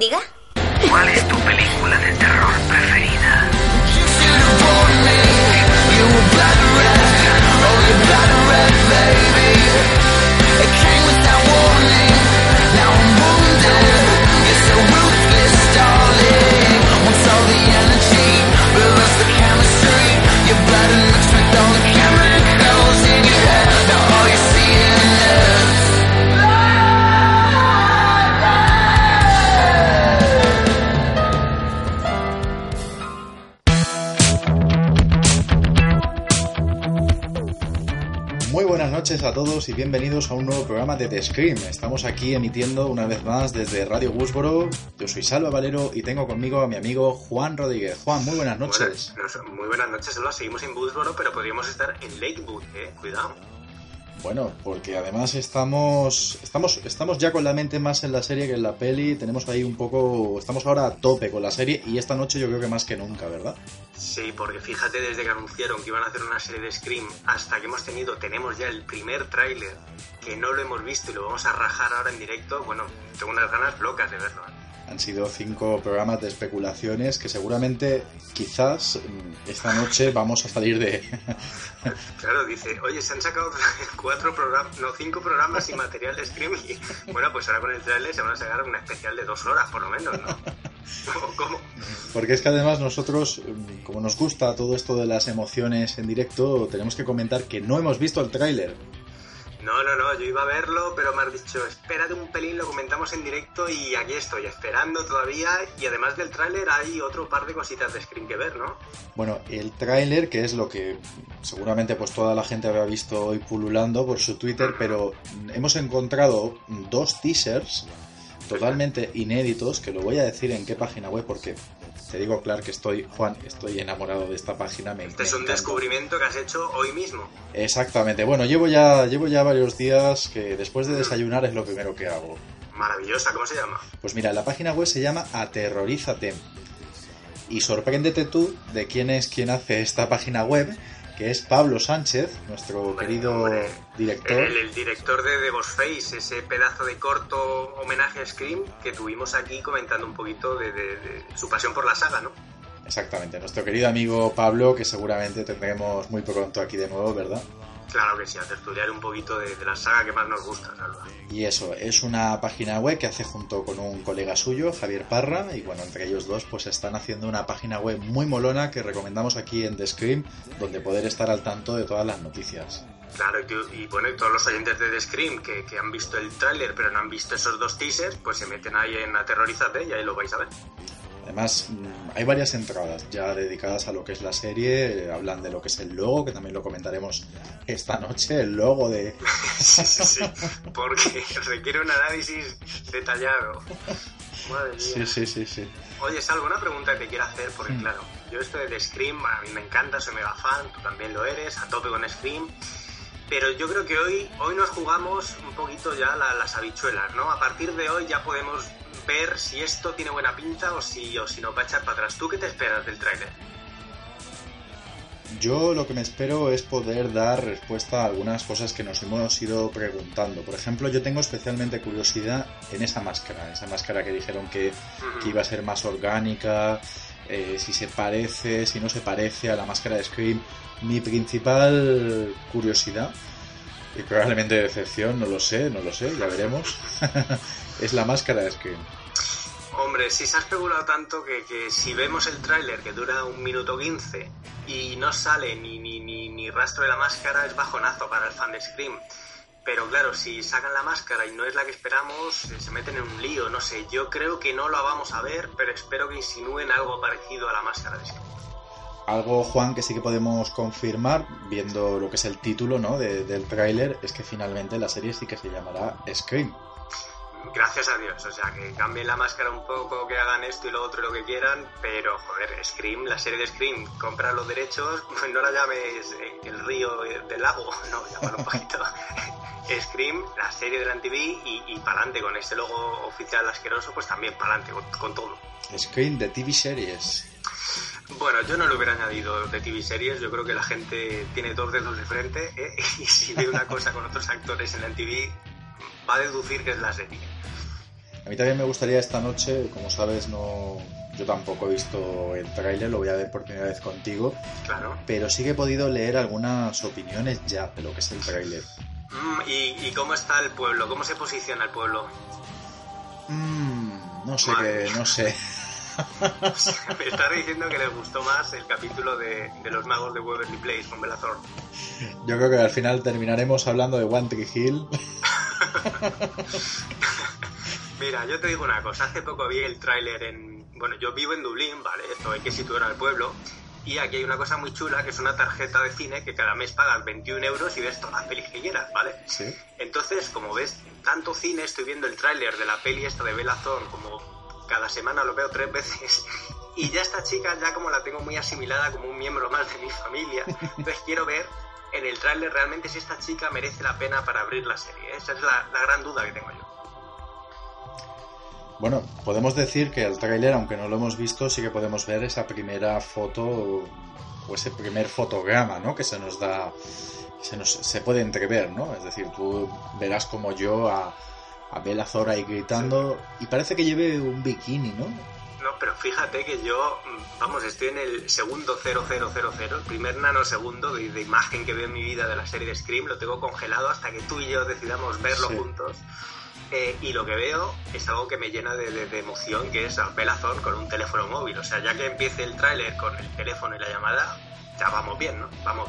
Diga. A todos y bienvenidos a un nuevo programa de The Scream. Estamos aquí emitiendo una vez más desde Radio Woodsboro. Yo soy Salva Valero y tengo conmigo a mi amigo Juan Rodríguez. Juan, muy buenas noches. Buenas- muy buenas noches, Salva. Seguimos en Woodsboro, pero podríamos estar en Lakewood, eh. Cuidado. Bueno, porque además estamos, estamos, estamos ya con la mente más en la serie que en la peli. Tenemos ahí un poco, estamos ahora a tope con la serie y esta noche yo creo que más que nunca, ¿verdad? Sí, porque fíjate, desde que anunciaron que iban a hacer una serie de Scream hasta que hemos tenido, tenemos ya el primer tráiler que no lo hemos visto y lo vamos a rajar ahora en directo. Bueno, tengo unas ganas locas de verlo. ¿eh? Han sido cinco programas de especulaciones que seguramente, quizás, mm, esta noche vamos a salir de... Claro, dice, oye, se han sacado cuatro programas, no, cinco programas sin material de Scream y bueno, pues ahora con el tráiler se van a sacar una especial de dos horas, por lo menos, ¿no? ¿Cómo? cómo? Porque es que además nosotros, mm, como nos gusta todo esto de las emociones en directo, tenemos que comentar que no hemos visto el tráiler. No, no, no, yo iba a verlo, pero me has dicho, espérate un pelín, lo comentamos en directo y aquí estoy, esperando todavía. Y además del tráiler hay otro par de cositas de Scream que ver, ¿no? Bueno, el tráiler, que es lo que seguramente pues toda la gente habrá visto hoy pululando por su Twitter, pero hemos encontrado dos teasers totalmente inéditos, que lo voy a decir en qué página web, porque te digo, claro, que estoy, Juan, estoy enamorado de esta página. Me, Este me es un encanta. descubrimiento que has hecho hoy mismo. Exactamente. Bueno, llevo ya, llevo ya varios días que después de desayunar es lo primero que hago. Maravillosa, ¿cómo se llama? Pues mira, la página web se llama Aterrorízate. Y sorpréndete tú de quién es quien hace esta página web, que es Pablo Sánchez, nuestro Hombre, querido hombre. director. El, el director de The Ghostface, ese pedazo de corto homenaje a Scream que tuvimos aquí comentando un poquito de, de- de su pasión por la saga, ¿no? Exactamente, nuestro querido amigo Pablo, que seguramente tendremos muy pronto aquí de nuevo, ¿verdad? Claro que sí, a tertuliar un poquito de, de la saga que más nos gusta, Salva. Y eso, es una página web que hace junto con un colega suyo, Javier Parra, y bueno, entre ellos dos pues están haciendo una página web muy molona que recomendamos aquí en The Scream, donde poder estar al tanto de todas las noticias. Claro, y, y bueno, y todos los oyentes de The Scream que, que han visto el tráiler pero no han visto esos dos teasers, pues se meten ahí en Aterrorízate y ahí lo vais a ver. Además, hay varias entradas ya dedicadas a lo que es la serie, eh, hablan de lo que es el logo, que también lo comentaremos esta noche, el logo de... Sí, sí, sí, porque requiere un análisis detallado. Madre mía. Sí, sí, sí, sí. Oye, es alguna pregunta que te quiero hacer, porque Mm. claro, yo esto de The Scream, a mí me encanta, soy mega fan, tú también lo eres, a tope con Scream. Pero yo creo que hoy, hoy nos jugamos un poquito ya la- las habichuelas, ¿no? A partir de hoy ya podemos ver si esto tiene buena pinta o si, o si nos va a echar para atrás. ¿Tú qué te esperas del tráiler? Yo lo que me espero es poder dar respuesta a algunas cosas que nos hemos ido preguntando. Por ejemplo, yo tengo especialmente curiosidad en esa máscara, esa máscara que dijeron que, que iba a ser más orgánica, eh, si se parece, si no se parece a la máscara de Scream. Mi principal curiosidad, y probablemente decepción, no lo sé, no lo sé, ya veremos, es la máscara de Scream. Hombre, si se ha especulado tanto que, que si vemos el tráiler que dura un minuto 15 y no sale ni, ni, ni, ni rastro de la máscara, es bajonazo para el fan de Scream. Pero claro, si sacan la máscara y no es la que esperamos, eh, se meten en un lío, no sé. Yo creo que no lo vamos a ver, pero espero que insinúen algo parecido a la máscara de Scream. Algo, Juan, que sí que podemos confirmar, viendo lo que es el título ¿no? de- del tráiler, es que finalmente la serie sí que se llamará Scream. Gracias a Dios, o sea, que cambien la máscara un poco, que hagan esto y lo otro y lo que quieran, pero joder, Scream, la serie de Scream, comprar los derechos, pues no la llames eh, el río del lago, no, llámalo un poquito. Scream, la serie de la TV y, y para adelante con este logo oficial asqueroso, pues también para adelante con, con todo. Scream de TV Series. Bueno, yo no lo hubiera añadido de TV series, yo creo que la gente tiene dos dedos de frente ¿eh? y si ve una cosa con otros actores en la TV va a deducir que es la serie. A mí también me gustaría esta noche, como sabes, no yo tampoco he visto el tráiler, lo voy a ver por primera vez contigo. Claro. Pero sí que he podido leer algunas opiniones ya de lo que es el tráiler. Mm, ¿y, ¿y, cómo está el pueblo? ¿Cómo se posiciona el pueblo? Mm, no sé qué, no sé. Me estás diciendo que les gustó más el capítulo de, de los magos de Waverly Place con Belazor. Yo creo que al final terminaremos hablando de One Tree Hill. Mira, yo te digo una cosa. Hace poco vi el tráiler en... Bueno, yo vivo en Dublín, ¿vale? Esto hay que situar al pueblo. Y aquí hay una cosa muy chula, que es una tarjeta de cine que cada mes pagas 21 euros y ves todas las pelis que quieras, ¿vale? Sí. Entonces, como ves tanto cine, estoy viendo el tráiler de la peli esta de Thorne, como cada semana lo veo tres veces. Y ya esta chica, ya como la tengo muy asimilada como un miembro más de mi familia, entonces quiero ver en el tráiler realmente si esta chica merece la pena para abrir la serie. Esa es la, la gran duda que tengo yo. Bueno, podemos decir que el tráiler, aunque no lo hemos visto, sí que podemos ver esa primera foto o ese primer fotograma, ¿no? Que se nos da, se, nos, se puede entrever, ¿no? Es decir, tú verás como yo a, a Bella Zora ahí gritando y parece que lleve un bikini, ¿no? No, pero fíjate que yo, vamos, estoy en el segundo 0000, el primer nanosegundo de, de imagen que veo en mi vida de la serie de Scream, lo tengo congelado hasta que tú y yo decidamos verlo Sí. juntos. Eh, y lo que veo es algo que me llena de, de- de emoción, que es a Thorne con un teléfono móvil. O sea, ya que empiece el tráiler con el teléfono y la llamada, ya vamos bien, ¿no? Vamos.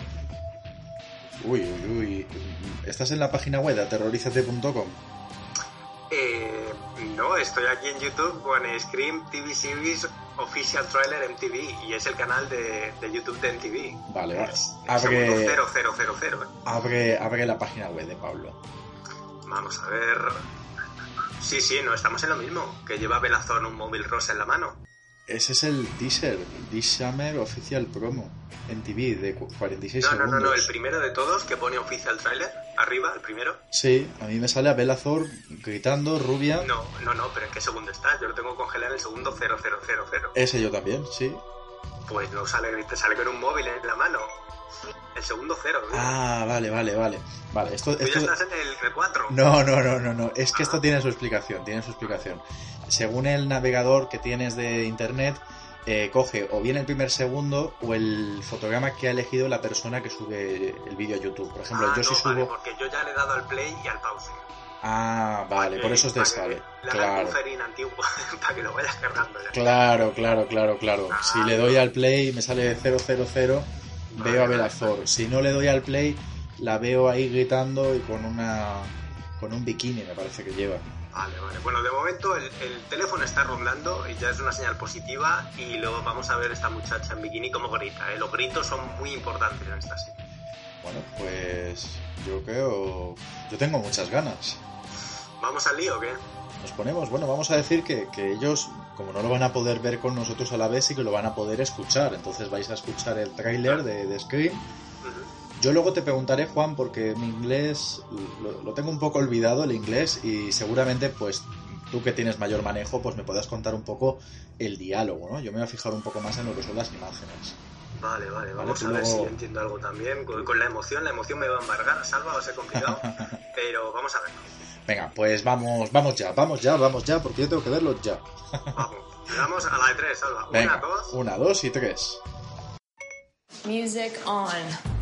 Uy, uy, uy. ¿Estás en la página web de aterrorizate.com? Eh, no, estoy aquí en YouTube con Scream TV Series Official Trailer MTV y es el canal de, de YouTube de MTV. Vale, va. Es el Abre, 0000. abre, abre la página web de Pablo. Vamos a ver. Sí, sí, no estamos en lo mismo. Que lleva Belazón un móvil rosa en la mano. Ese es el teaser, This Summer Official Promo en TV de cu- 46 No, no, segundos. no, no, el primero de todos que pone Official Trailer, arriba, el primero. Sí, a mí me sale a Bella Thor gritando, rubia. No, no, no, pero ¿en qué segundo está? Yo lo tengo congelado en el segundo 0000. Ese yo también, sí. Pues no sale, te sale con un móvil en la mano. El segundo cero. ¿no? Ah, vale, vale, vale. Vale, esto, Tú ya estás en el 4. No, no, no, no, no. Es que esto tiene su explicación, tiene su explicación. Según el navegador que tienes de internet, eh, coge o bien el primer segundo o el fotograma que ha elegido la persona que sube el vídeo a YouTube. Por ejemplo, ah, yo no, si subo... vale, porque yo ya le he dado al play y al pause. Ah, vale, por eso te para sale. que Le haga el Claro. antiguo para que lo vayas cargando ya. Claro, claro, claro, claro. Ah, Si le doy al play me sale 000, veo a Belazor. Si no le doy al play, la veo ahí gritando y con una con un bikini me parece que lleva. Vale, vale. Bueno, de momento el, el teléfono está rondando y ya es una señal positiva y luego vamos a ver esta muchacha en bikini como grita. ¿eh? Los gritos son muy importantes en esta serie. Bueno, pues yo creo... Yo tengo muchas ganas. ¿Vamos al lío o qué? Nos ponemos, bueno, vamos a decir que, que ellos, como no lo van a poder ver con nosotros a la vez, sí que lo van a poder escuchar. Entonces vais a escuchar el tráiler de, de Scream. Yo luego te preguntaré, Juan, porque mi inglés lo, lo tengo un poco olvidado, el inglés, y seguramente, pues, tú que tienes mayor manejo, pues me puedas contar un poco el diálogo, ¿no? Yo me voy a fijar un poco más en lo que son las imágenes. Vale, vale, vamos a ver luego- si entiendo algo también. Con, con la emoción, la emoción me va a embargar, salva, va a ser complicado, pero vamos a verlo. Venga, pues vamos, vamos ya, vamos ya, vamos ya, porque yo tengo que verlo ya. Vamos, le damos a la de tres, salva. Venga, Una, dos. una, dos y tres. Music on.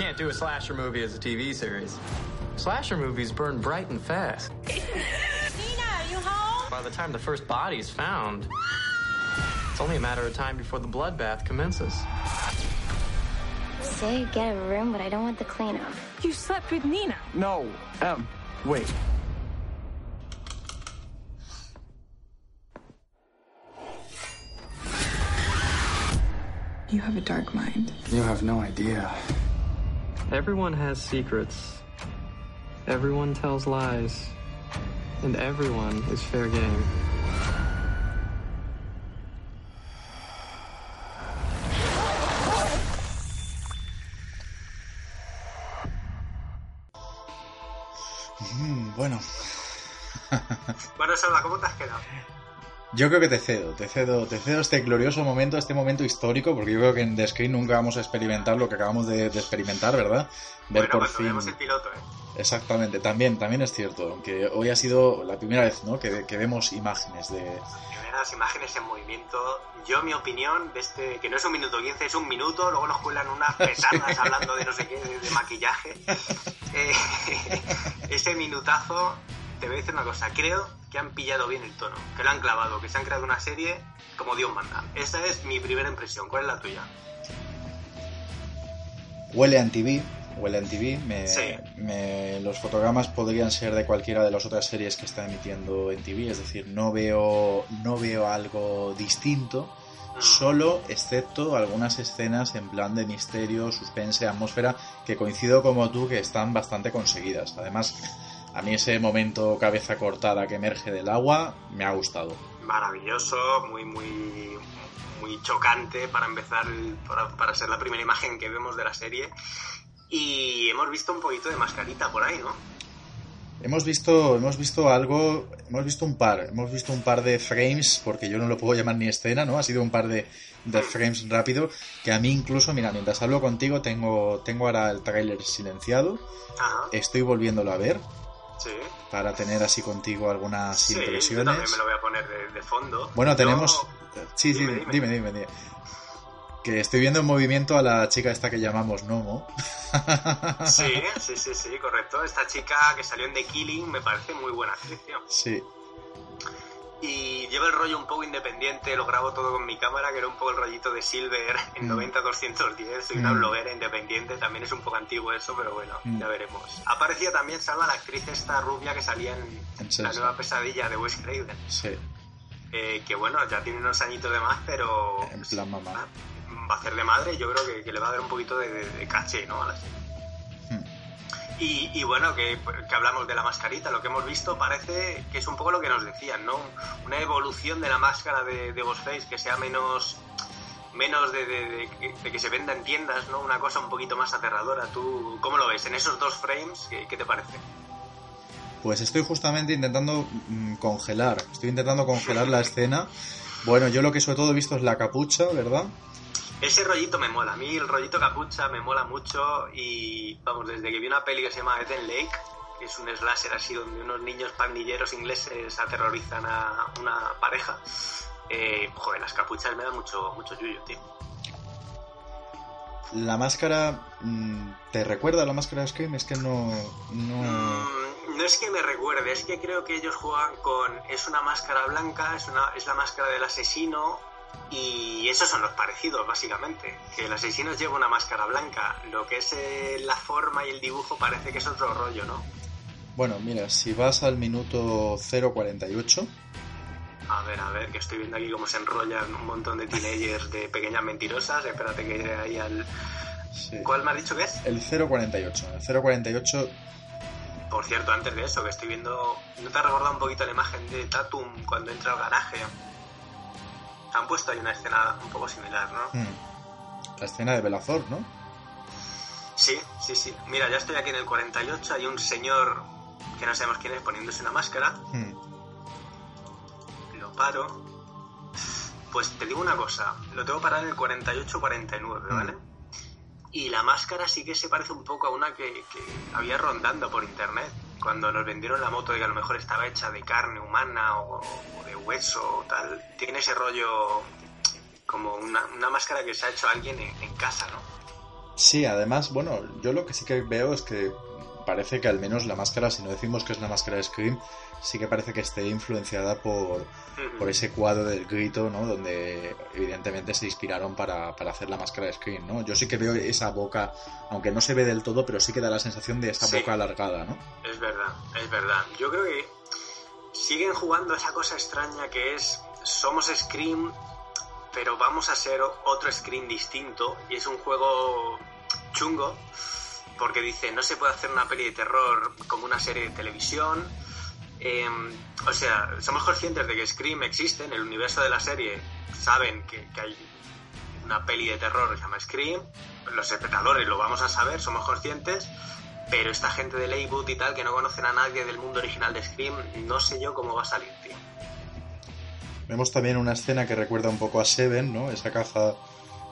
Can't do a slasher movie as a TV series. Slasher movies burn bright and fast. Nina, are you home? By the time the first body is found, it's only a matter of time before the bloodbath commences. Say get a room, but I don't want the cleanup. You slept with Nina. No. Um, wait. You have a dark mind. You have no idea. Everyone has secrets. Everyone tells lies. And everyone is fair game. Mm, bueno, Bueno, Salva, ¿cómo te has quedado? Yo creo que te cedo, te cedo, te cedo este glorioso momento, este momento histórico, porque yo creo que en The Screen nunca vamos a experimentar lo que acabamos de, de experimentar, ¿verdad? Ver bueno, por cuando fin. el piloto, ¿eh? Exactamente, también, también es cierto, aunque hoy ha sido la primera vez, ¿no? Que, que vemos imágenes de. primeras imágenes en movimiento. Yo, mi opinión, de este, que no es un minuto 15, es un minuto, luego nos cuelan unas petardas hablando de no sé qué, de, de maquillaje. Eh, ese minutazo, te voy a decir una cosa, creo que han pillado bien el tono, que lo han clavado, que se han creado una serie como Dios manda. Esa es mi primera impresión, ¿cuál es la tuya? Huele a TV, huele a TV. Me, Sí. me- los fotogramas podrían ser de cualquiera de las otras series que está emitiendo en TV, es decir, no veo, no veo algo distinto. Solo, excepto algunas escenas en plan de misterio, suspense, atmósfera, que coincido como tú que están bastante conseguidas. Además, a mí ese momento cabeza cortada que emerge del agua me ha gustado. Maravilloso, muy, muy, muy chocante para empezar, para, para ser la primera imagen que vemos de la serie. Y hemos visto un poquito de mascarita por ahí, ¿no? Hemos visto, hemos visto algo, hemos visto un par, hemos visto un par de frames, porque yo no lo puedo llamar ni escena, ¿no? Ha sido un par de, de frames rápido, que a mí incluso, mira, mientras hablo contigo, tengo, tengo ahora el tráiler silenciado, Ajá, estoy volviéndolo a ver, sí. para tener así contigo algunas Sí, yo también impresiones. me lo voy a poner de, de fondo. Bueno, Yo- tenemos... Sí, sí, Dime, dime, dime. dime, dime. Que estoy viendo en movimiento a la chica esta que llamamos Nomo. Sí, sí, sí, sí, correcto. Esta chica que salió en The Killing me parece muy buena actriz. Sí, Y lleva el rollo un poco independiente, lo grabo todo con mi cámara, que era un poco el rollito de Silver en Mm. 90-210. Soy una Mm. bloguera independiente, también es un poco antiguo eso, pero bueno, Mm. ya veremos. Aparecía también Salva, la actriz esta rubia que salía en En La nueva pesadilla de Wes Craven. sí, Eh, que bueno, ya tiene unos añitos de más, pero en plan mamá. va a hacer de madre y yo creo que, que le va a dar un poquito de, de- de caché, ¿no? A la serie. Y, y bueno, que, que hablamos de la mascarita, lo que hemos visto parece que es un poco lo que nos decían, ¿no? Una evolución de la máscara de, de Ghostface que sea menos menos de, de- de que- de que se venda en tiendas, ¿no? Una cosa un poquito más aterradora. ¿Tú cómo lo ves? En esos dos frames, ¿qué, qué te parece? Pues estoy justamente intentando mm, congelar, estoy intentando congelar la escena. Bueno, yo lo que sobre todo he visto es la capucha, ¿verdad? Ese rollito me mola. A mí el rollito capucha me mola mucho y vamos, desde que vi una peli que se llama Eden Lake, que es un slasher así donde unos niños pandilleros ingleses aterrorizan a una pareja, eh, joder, las capuchas me dan mucho, mucho yuyo, tío. La máscara, mm, ¿te recuerda a la máscara de Scream? Es que no... no... Mm, no es que me recuerde, es que creo que ellos juegan con... Es una máscara blanca, es, una, es la máscara del asesino y esos son los parecidos, básicamente. Que el asesino lleva una máscara blanca, lo que es eh, la forma y el dibujo parece que es otro rollo, ¿no? Bueno, mira, si vas al minuto 0.48, A ver, a ver, que estoy viendo aquí cómo se enrollan un montón de teenagers de pequeñas mentirosas. Espérate que iré ahí al... sí. ¿Cuál me has dicho que es? el 0.48. El 0.48, Por cierto, antes de eso, que estoy viendo... ¿No te ha recordado un poquito la imagen de Tatum cuando entra al garaje? Han puesto ahí una escena un poco similar, ¿no? mm, la escena de Belazor, ¿no? Sí, sí, sí. Mira, ya estoy aquí en el 48. Hay un señor que no sabemos quién es poniéndose una máscara. Mm, Lo paro. Pues te digo una cosa. Lo tengo parado en el 48-49, ¿vale? Y la máscara sí que se parece un poco a una que, que había rondando por internet. Cuando nos vendieron la moto de que a lo mejor estaba hecha de carne humana o, de hueso o tal. Tiene ese rollo como una, una máscara que se ha hecho alguien en, en casa, ¿no? Sí, además, bueno, yo lo que sí que veo es que parece que al menos la máscara, si no decimos que es la máscara de Scream, sí que parece que esté influenciada por, por ese cuadro del grito, ¿no? Donde evidentemente se inspiraron para, para hacer la máscara de Scream, ¿no? Yo sí que veo esa boca, aunque no se ve del todo, pero sí que da la sensación de esa Sí. boca alargada, ¿no? Es verdad, es verdad. Yo creo que siguen jugando esa cosa extraña que es somos Scream, pero vamos a ser otro Scream distinto y es un juego chungo porque dice no se puede hacer una peli de terror como una serie de televisión. Eh, o sea, somos conscientes de que Scream existe en el universo de la serie, saben que, que hay una peli de terror que se llama Scream, los espectadores lo vamos a saber, somos conscientes, pero esta gente de Leywood y tal, que no conocen a nadie del mundo original de Scream, no sé yo cómo va a salir, tío. Vemos también una escena que recuerda un poco a Seven, ¿no? Esa caja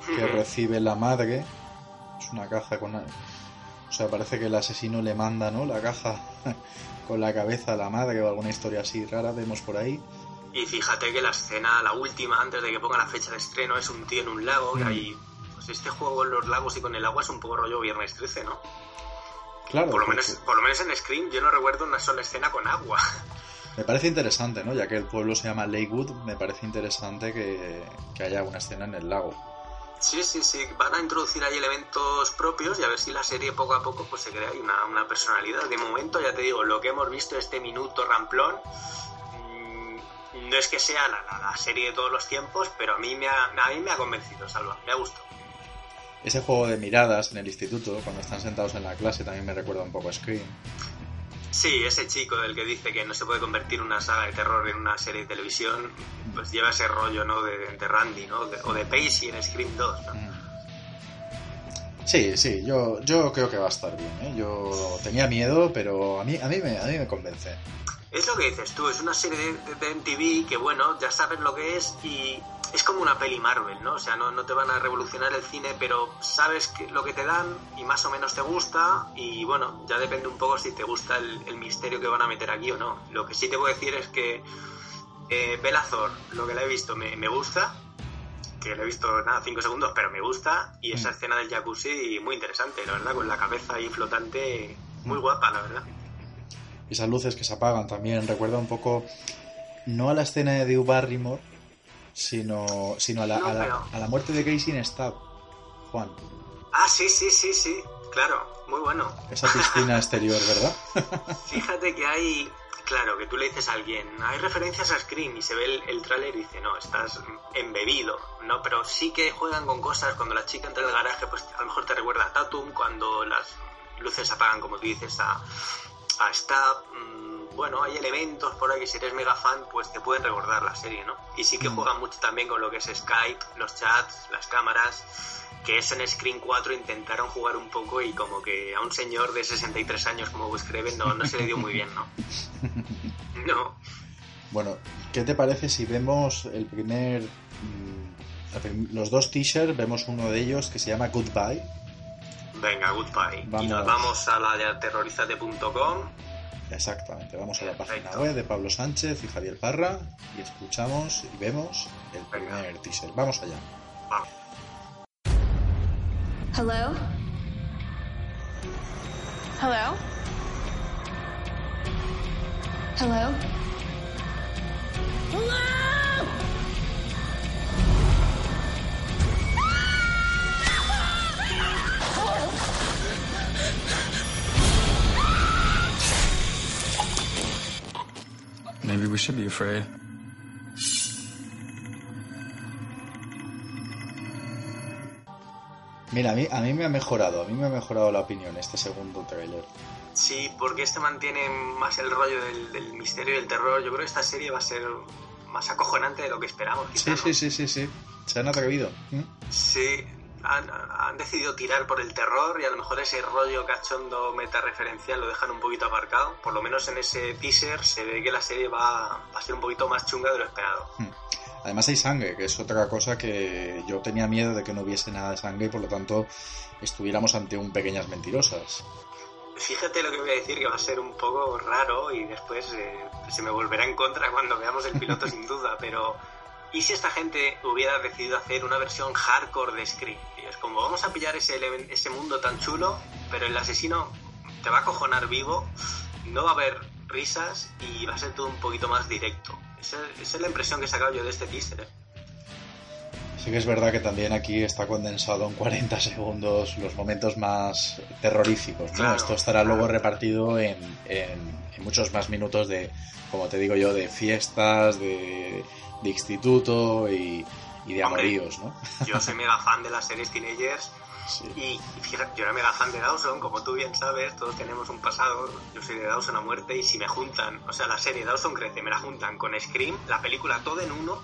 que recibe la madre. Es una caja con... O sea, parece que el asesino le manda, ¿no? La caja con la cabeza a la madre o alguna historia así rara, vemos por ahí. Y fíjate que la escena, la última, antes de que ponga la fecha de estreno, es un tío en un lago. Mm. Y ahí, pues este juego en los lagos y con el agua es un poco rollo Viernes 13, ¿no? Claro, Por lo, menos, por lo menos en Scream yo no recuerdo una sola escena con agua. me parece interesante, ¿no? Ya que el pueblo se llama Lakewood, me parece interesante que, que haya una escena en el lago. Sí, sí, sí. Van a introducir ahí elementos propios y a ver si la serie poco a poco pues se crea ahí una, una personalidad. De momento, ya te digo, lo que hemos visto este minuto ramplón mm, no es que sea la, la- serie de todos los tiempos, pero a mí me ha, a mí me ha convencido, Salva. Me ha gustado. Ese juego de miradas en el instituto, cuando están sentados en la clase, también me recuerda un poco a Scream. Sí, ese chico del que dice que no se puede convertir una saga de terror en una serie de televisión, pues lleva ese rollo, ¿no? De, de Randy, ¿no? De- o de Pacey en Scream 2, ¿no? Sí, sí, yo, yo creo que va a estar bien. ¿eh? Yo tenía miedo, pero a mí, a mí, me, a mí me convence. Es lo que dices tú, es una serie de, de- de MTV que, bueno, ya sabes lo que es y es como una peli Marvel, ¿no? O sea, no, no te van a revolucionar el cine, pero sabes que, lo que te dan y más o menos te gusta y, bueno, ya depende un poco si te gusta el, el misterio que van a meter aquí o no. Lo que sí te puedo decir es que eh, Bella Thor, lo que la he visto, me, me gusta, que la he visto, nada, 5 segundos, pero me gusta y esa Mm. escena del jacuzzi muy interesante, la verdad, con la cabeza ahí flotante, muy guapa, la verdad. Esas luces que se apagan también recuerda un poco, no a la escena de Drew Barrymore, sino, sino a, la, No, a, la, pero- a la muerte de Casey en Stab. Juan, Ah, sí, sí, sí, sí, claro, muy bueno. esa piscina exterior, ¿verdad? Fíjate que hay, claro, que tú le dices a alguien, hay referencias a Scream y se ve el, el tráiler y dice, no, estás embebido, ¿no? Pero sí que juegan con cosas, cuando la chica entra en el garaje, pues a lo mejor te recuerda a Tatum, cuando las luces apagan, como tú dices, a, a Stab, mm, bueno, hay elementos por ahí que si eres mega fan, pues te pueden recordar la serie, ¿no? Y sí que Mm. juegan mucho también con lo que es Skype, los chats, las cámaras, que eso en Screen 4 intentaron jugar un poco y como que a un señor de 63 años como Wes Craven no, no se le dio muy bien, ¿no? No. Bueno, ¿qué te parece si vemos el primer... mm, los dos t-shirts, vemos uno de ellos que se llama Goodbye. Venga, goodbye. Vamos. Y nos vamos a la de aterrorizate.com. Exactamente, vamos a la página web de Pablo Sánchez y Javier Parra y escuchamos y vemos el primer teaser. Vamos allá. Vamos. Hello? Hello? Hello? Maybe we should be afraid. Mira, a mí, a mí me ha mejorado, a mí me ha mejorado la opinión este segundo tráiler. Sí, porque este mantiene más el rollo del, del misterio y el terror. Yo creo que esta serie va a ser más acojonante de lo que esperamos. Sí, sí, sí, sí, sí. Se han atrevido. ¿Mm? Sí, han, han decidido tirar por el terror y a lo mejor ese rollo cachondo meta-referencial lo dejan un poquito aparcado. Por lo menos en ese teaser se ve que la serie va, va a ser un poquito más chunga de lo esperado. Además hay sangre, que es otra cosa que yo tenía miedo de que no hubiese nada de sangre y por lo tanto estuviéramos ante un pequeñas mentirosas. Fíjate lo que voy a decir, que va a ser un poco raro y después eh, se me volverá en contra cuando veamos el piloto sin duda, pero ¿y si esta gente hubiera decidido hacer una versión hardcore de Scream? Es como, vamos a pillar ese, ese mundo tan chulo, pero el asesino te va a cojonar vivo, no va a haber risas y va a ser todo un poquito más directo. Esa, esa es la impresión que he sacado yo de este teaser. ¿eh? Sí que es verdad que también aquí está condensado en 40 segundos los momentos más terroríficos. ¿no? Claro, Esto estará claro. luego repartido en, en- en muchos más minutos de, como te digo yo, de fiestas, de, de instituto y, y de Hombre. amoríos, ¿no? Yo soy mega fan de las series teenagers Sí. Y fíjate, yo era mega fan de Dawson, como tú bien sabes, todos tenemos un pasado. Yo soy de Dawson a muerte y si me juntan, o sea, la serie Dawson crece, me la juntan con Scream, la película todo en uno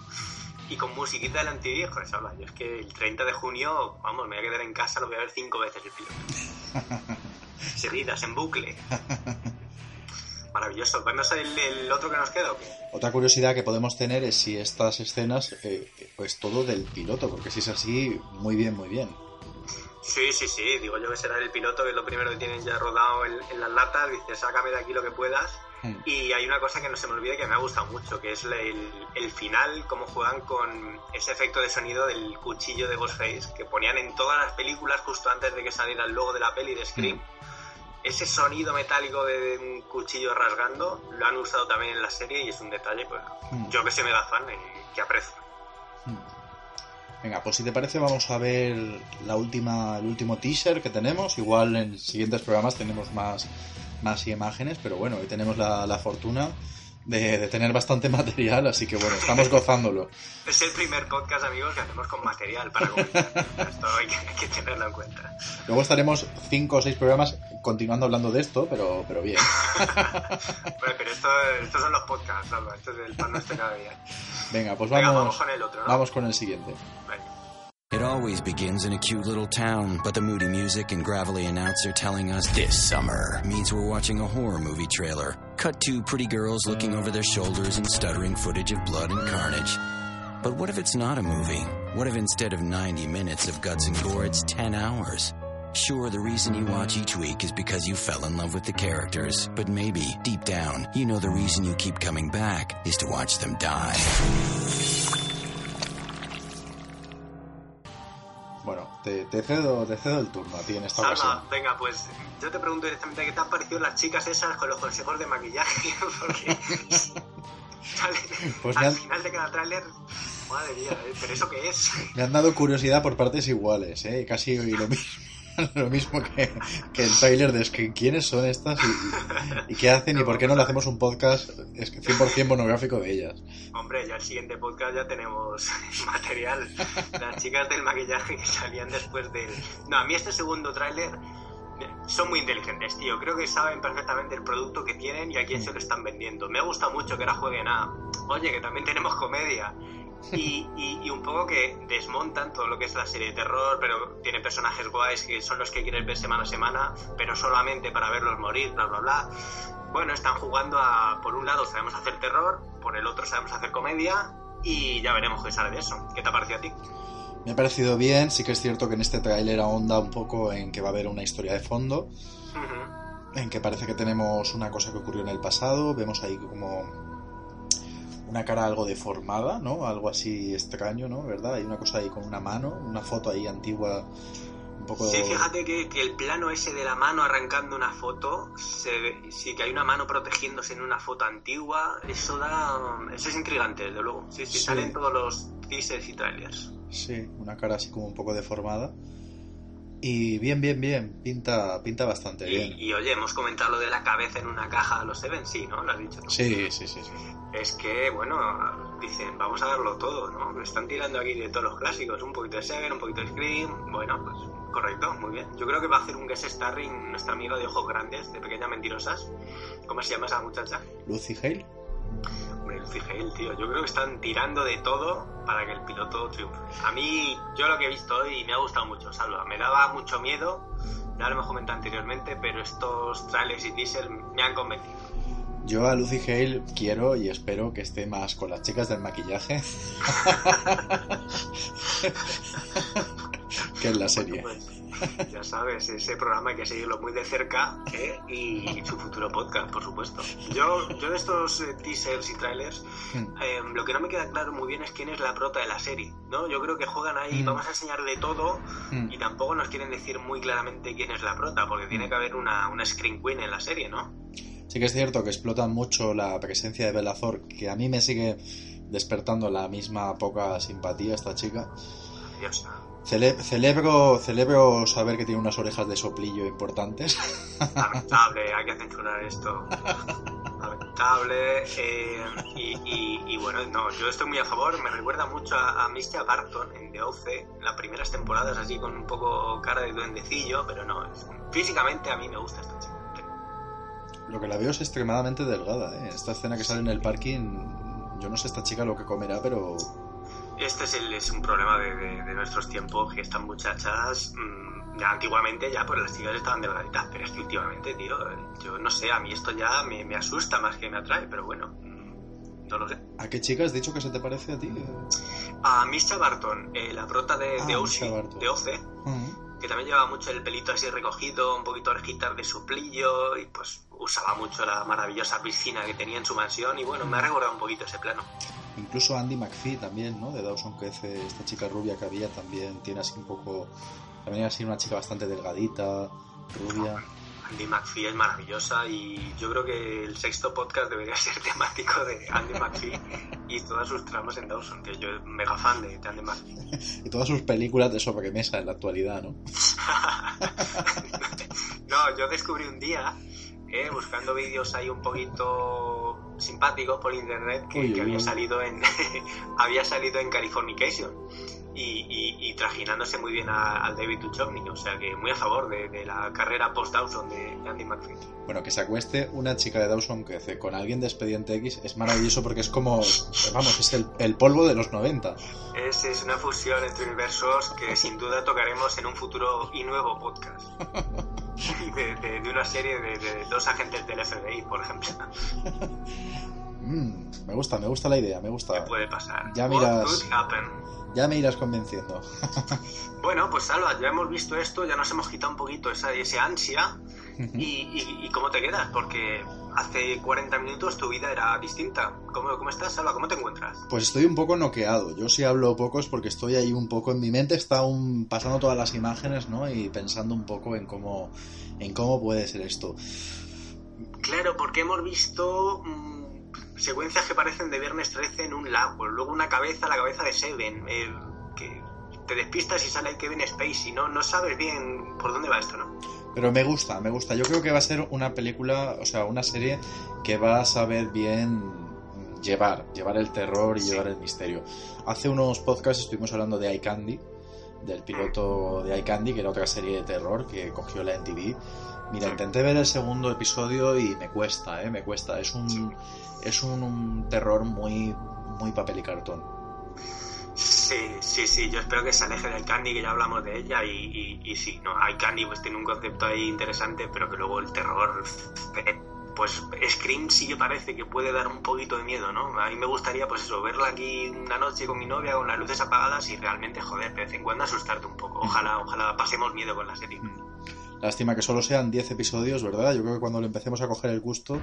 y con musiquita del antiviejo, eso habla. Yo es que el 30 de junio, vamos, me voy a quedar en casa, lo voy a ver cinco veces el piloto. Seguidas, en bucle. Maravilloso. ¿Vemos el, el otro que nos queda o qué? Otra curiosidad que podemos tener es si estas escenas, eh, pues todo del piloto, porque si es así, muy bien, muy bien. Sí, sí, sí. Digo yo que será el piloto, que es lo primero que tienen ya rodado en, en las latas. Dice, sácame de aquí lo que puedas. Hmm. Y hay una cosa que no se me olvide que me ha gustado mucho, que es el, el final, cómo juegan con ese efecto de sonido del cuchillo de Ghostface, que ponían en todas las películas justo antes de que saliera el logo de la peli de Scream. Ese sonido metálico de un cuchillo rasgando lo han usado también en la serie y es un detalle, pues Mm. yo que soy mega fan, eh, que aprecio. Venga, pues si te parece vamos a ver la última, el último teaser que tenemos. Igual en siguientes programas tenemos más, más imágenes, pero bueno, hoy tenemos la, la fortuna de, de tener bastante material, así que bueno, estamos gozándolo. Es el primer podcast, amigos, que hacemos con material para comentar. Esto hay que, hay que tenerlo en cuenta. Luego estaremos cinco o seis programas continuando hablando de esto, pero, pero bien. Bueno, pero esto, estos son los podcasts, Alba. Esto es el pan nuestro cada día. Venga, pues Venga, vamos, vamos con el otro, ¿no? vamos con el siguiente. Venga. It always begins in a cute little town, but the moody music and gravelly announcer telling us this summer means we're watching a horror movie trailer. Cut to pretty girls looking over their shoulders and stuttering footage of blood and carnage. But what if it's not a movie? What if instead of 90 minutes of guts and gore, it's 10 hours? Sure, the reason you watch each week is because you fell in love with the characters, but maybe, deep down, you know the reason you keep coming back is to watch them die. Te, te cedo, te cedo el turno a ti en esta ocasión. venga, pues yo te pregunto directamente qué te han parecido las chicas esas con los consejos de maquillaje, porque sale, Pues al han- final de cada tráiler, madre mía, ¿eh? pero eso qué es. Me han dado curiosidad por partes iguales, ¿eh? Casi lo mismo, lo mismo que, que el trailer de Scream. ¿Quiénes son estas y, y qué hacen y por qué no le hacemos un podcast es que 100% monográfico de ellas? Hombre, ya el siguiente podcast ya tenemos material. Las chicas del maquillaje que salían después del... No, a mí este segundo tráiler son muy inteligentes, tío. Creo que saben perfectamente el producto que tienen y a quién se lo están vendiendo. Me gusta mucho que ahora jueguen a... Oye, que también tenemos comedia. Y, y- y un poco que desmontan todo lo que es la serie de terror, pero tiene personajes guays que son los que quieres ver semana a semana, pero solamente para verlos morir, bla, bla, bla. Bueno, están jugando a, por un lado sabemos hacer terror, por el otro sabemos hacer comedia y ya veremos qué sale de eso. ¿Qué te ha parecido a ti? Me ha parecido bien, sí que es cierto que en este tráiler ahonda un poco en que va a haber una historia de fondo, en que parece que tenemos una cosa que ocurrió en el pasado, vemos ahí como una cara algo deformada, ¿no? Algo así extraño, ¿no? ¿Verdad? Hay una cosa ahí con una mano, una foto ahí antigua, un poco... Sí, fíjate que, que el plano ese de la mano arrancando una foto, se ve- sí que hay una mano protegiéndose en una foto antigua, eso da... Eso es intrigante, desde luego. Sí, sí, Sí. salen todos los teasers y trailers. Sí, una cara así como un poco deformada. Y bien, bien, bien, pinta, pinta bastante Y, bien. y, oye, hemos comentado lo de la cabeza en una caja a los Seven, sí, ¿no? Lo has dicho tú. Sí, sí, sí, sí. Es que, bueno, dicen, vamos a darlo todo, ¿no? Me están tirando aquí de todos los clásicos, un poquito de Seven, un poquito de Scream, bueno, pues correcto, muy bien. Yo creo que va a hacer un guest starring nuestra amiga de ojos grandes, de pequeñas mentirosas. ¿Cómo se llama esa muchacha? Lucy Hale. Hombre, Lucy Hale, tío. Yo creo que están tirando de todo para que el piloto triunfe. A mí, yo lo que he visto hoy me ha gustado mucho, Salva. Me daba mucho miedo, ya lo hemos comentado anteriormente, pero estos trailers y teasers me han convencido. Yo a Lucy Hale quiero y espero que esté más con las chicas del maquillaje que en la serie. Ya sabes, ese programa hay que seguirlo muy de cerca ¿eh? y su futuro podcast, por supuesto. Yo, yo de estos eh, teasers y trailers, Hmm. eh, lo que no me queda claro muy bien es quién es la prota de la serie. ¿no? Yo creo que juegan ahí, Mm. vamos a enseñar de todo Hmm. y tampoco nos quieren decir muy claramente quién es la prota, porque tiene que haber una, una Screen Queen en la serie, ¿no? Sí que es cierto que explotan mucho la presencia de Bella Thorne, que a mí me sigue despertando la misma poca simpatía esta chica. Dios. Cele- celebro, celebro saber que tiene unas orejas de soplillo importantes. Lamentable, hay que censurar esto. Lamentable. eh, y, y- y bueno, no, yo estoy muy a favor. Me recuerda mucho a, a Misha Barton en The Office, en las primeras temporadas, así con un poco cara de duendecillo, pero no, es- físicamente a mí me gusta esta chica. Lo que la veo es extremadamente delgada, ¿eh? Esta escena que sale en el parking, yo no sé esta chica lo que comerá, pero Este es, el- es un problema de, de- de nuestros tiempos, que estas muchachas mm, ya antiguamente ya pues las chicas estaban delgaditas, pero es que últimamente, tío, yo no sé, a mí esto ya me, me asusta más que me atrae, pero bueno, mm, no lo sé. ¿A qué chica has dicho que se te parece a ti? A Misha Barton, eh, la prota de, Ah, de Barton. de Oce, Mm. Que también llevaba mucho el pelito así recogido, un poquito orejitas de suplillo y pues usaba mucho la maravillosa piscina que tenía en su mansión y bueno, me ha recordado un poquito ese plano. Incluso Andy McPhee también, ¿no? De Dawson que hace esta chica rubia que había también tiene así un poco... También así una chica bastante delgadita, rubia. Andy McPhee es maravillosa y yo creo que el sexto podcast debería ser temático de Andy McPhee y todas sus tramas en Dawson, que yo mega fan de, de Andy McPhee. Y todas sus películas de sobremesa en la actualidad, ¿no? No, yo descubrí un día, eh, buscando vídeos ahí un poquito simpáticos por internet, que, Uy, que uy, había uy. salido en había salido en Californication y, y- y trajinándose muy bien a- al David Duchovny, o sea que muy a favor de, de la carrera post Dawson de, de Andy McPhee. Bueno, que se acueste una chica de Dawson que hace con alguien de Expediente X es maravilloso porque es como... Vamos, es el, el polvo de los 90. Es, es una fusión entre universos que sin duda tocaremos en un futuro y nuevo podcast. De, de- de una serie de, de dos agentes del FBI, por ejemplo. Mm, me gusta, me gusta la idea, me gusta. Puede pasar. Ya miras-? Ya me irás convenciendo. Bueno, pues Salva, ya hemos visto esto, ya nos hemos quitado un poquito esa, ese ansia. Y, y- y cómo te quedas? Porque hace 40 minutos tu vida era distinta. ¿Cómo, cómo estás, Salva? ¿Cómo te encuentras? Pues estoy un poco noqueado. Yo sí hablo poco es porque estoy ahí un poco en mi mente está un, pasando todas las imágenes, ¿no? Y pensando un poco en cómo en cómo puede ser esto. Claro, porque hemos visto mm, secuencias que parecen de Viernes 13 en un lago, luego una cabeza, la cabeza de Seven, eh, que te despistas y sale el Kevin Spacey, ¿no? No sabes bien por dónde va esto, ¿no? Pero me gusta, me gusta. Yo creo que va a ser una película, o sea, una serie que va a saber bien llevar, llevar el terror y Sí. llevar el misterio. Hace unos podcasts estuvimos hablando de iCandy, del piloto de iCandy, que era otra serie de terror que cogió la NTV. Mira, intenté ver el segundo episodio y me cuesta, ¿eh? Me cuesta. Es un, es un, un terror muy, muy papel y cartón. Sí, sí, sí, yo espero que se aleje del Candy, que ya hablamos de ella, y, y, y sí, no, hay Candy pues tiene un concepto ahí interesante, pero que luego el terror, pues Scream sí que parece que puede dar un poquito de miedo, ¿no? A mí me gustaría, pues eso, verla aquí una noche con mi novia, con las luces apagadas y realmente, joder, de vez en cuando asustarte un poco. Ojalá, ojalá pasemos miedo con la serie. Lástima que solo sean 10 episodios, ¿verdad? Yo creo que cuando le empecemos a coger el gusto,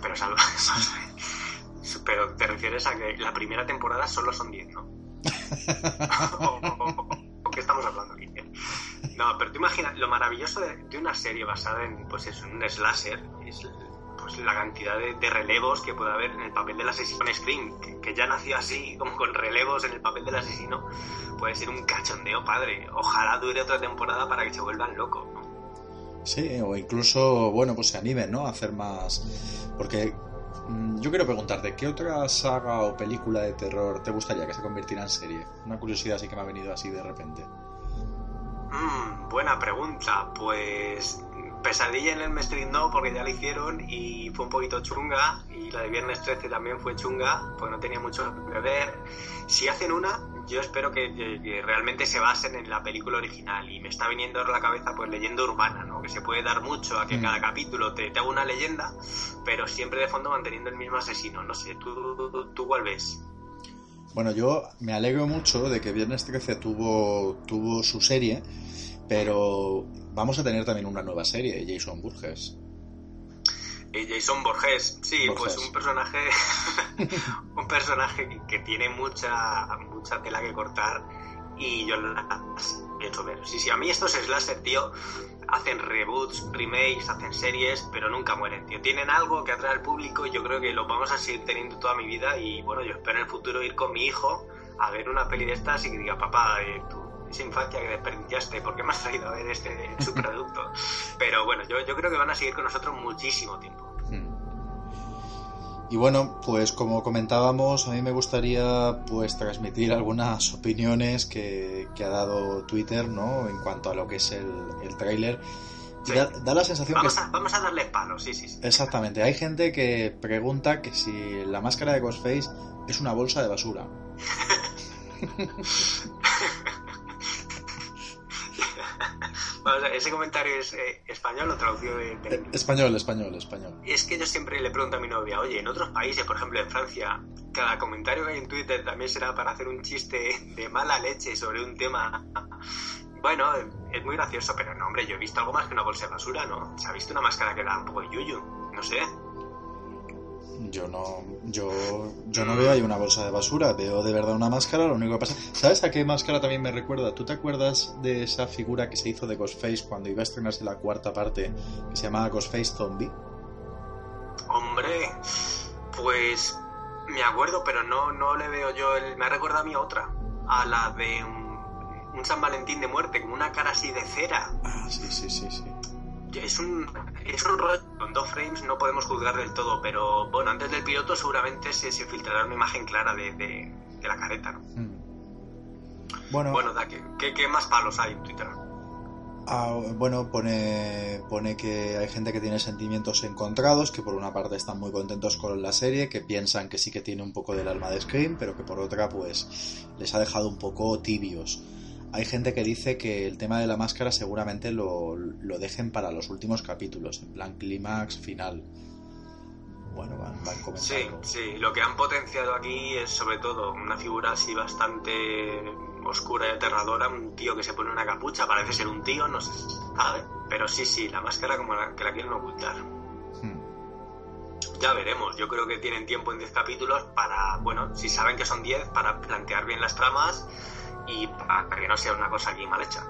Pero pero te refieres a que la primera temporada solo son 10, ¿no? o, o- o- ¿Qué estamos hablando aquí? No, pero tú imaginas, lo maravilloso de, una serie basada en, pues eso, un slasher, es pues la cantidad de, de relevos que puede haber en el papel del asesino en Scream, que, que ya nació así, como con relevos en el papel del asesino, puede ser un cachondeo padre. Ojalá dure otra temporada para que se vuelvan locos. ¿no? Sí, o incluso, bueno, pues se animen, ¿no? A hacer más. Porque mm, yo quiero preguntarte, ¿qué otra saga o película de terror te gustaría que se convirtiera en serie? Una curiosidad así que me ha venido así de repente. Mm, buena pregunta. Pues Pesadilla en el Street no, porque ya la hicieron y fue un poquito chunga. Y la de Viernes 13 también fue chunga, pues no tenía mucho que ver. Si hacen una, yo espero que, que- realmente se basen en la película original. Y me está viniendo a la cabeza, pues leyenda urbana, ¿no? Que se puede dar mucho a que Mm. cada capítulo te, te haga una leyenda, pero siempre de fondo manteniendo el mismo asesino. No sé, ¿tú, tú, tú cuál ves? Bueno, yo me alegro mucho de que Viernes 13 tuvo, tuvo su serie, pero vamos a tener también una nueva serie, Jason Burgess. Eh, Jason Borges, sí, Borges. pues un personaje, un personaje que, que tiene mucha, mucha tela que cortar y yo la pienso ver. Sí, sí, a mí estos slasher, tío, hacen reboots, remakes, hacen series, pero nunca mueren, tío. Tienen algo que atrae al público y yo creo que lo vamos a seguir teniendo toda mi vida y bueno, yo espero en el futuro ir con mi hijo a ver una peli de estas y que diga, papá, eh, tú, esa infancia que desperdiciaste, ¿por qué me has traído a ver este subproducto? Pero bueno, yo, yo creo que van a seguir con nosotros muchísimo tiempo. Hmm. Y bueno, pues como comentábamos, a mí me gustaría pues transmitir algunas opiniones que, que ha dado Twitter, ¿no? En cuanto a lo que es el, el tráiler. Sí. Da, da la sensación que... Vamos a, vamos a darle palos, sí, sí, sí. Exactamente, hay gente que pregunta que si la máscara de Ghostface es una bolsa de basura. Ese comentario es eh, español o traducido de, de- Eh, Español, español, español. Es que yo siempre le pregunto a mi novia, oye, en otros países, por ejemplo en Francia, cada comentario que hay en Twitter también será para hacer un chiste de mala leche sobre un tema. Bueno, es muy gracioso, pero no, hombre, yo he visto algo más que una bolsa de basura, ¿no? Se ha visto una máscara que da un poco de yuyu, no sé. Yo no, yo, yo no veo ahí una bolsa de basura, veo de verdad una máscara, lo único que pasa... ¿Sabes a qué máscara también me recuerda? ¿Tú te acuerdas de esa figura que se hizo de Ghostface cuando iba a estrenarse la cuarta parte, que se llamaba Ghostface Zombie? Hombre, pues me acuerdo, pero no, no le veo yo el... Me ha recordado a mí otra, a la de un, un San Valentín de muerte, como una cara así de cera. Ah, sí, sí, sí, sí. Es un, es un rollo, con dos frames no podemos juzgar del todo, pero bueno, antes del piloto seguramente se, se filtrará una imagen clara de, de- de la careta, ¿no? Mm. Bueno, Bueno, da, ¿qué, qué, qué más palos hay en Twitter? ah, bueno pone, pone que hay gente que tiene sentimientos encontrados, que por una parte están muy contentos con la serie, que piensan que sí que tiene un poco del alma de Scream, pero que por otra pues les ha dejado un poco tibios. Hay gente que dice que el tema de la máscara seguramente lo, lo dejen para los últimos capítulos, en plan clímax final. Bueno, van, van Sí, comentando. sí, lo que han potenciado aquí es sobre todo una figura así bastante oscura y aterradora, un tío que se pone una capucha, parece ser un tío, no se sabe, pero sí, sí, la máscara como la, que la quieren ocultar. Hmm. Ya veremos, yo creo que tienen tiempo en 10 capítulos para, bueno, si saben que son 10, para plantear bien las tramas y para que no sea una cosa aquí mal hecha.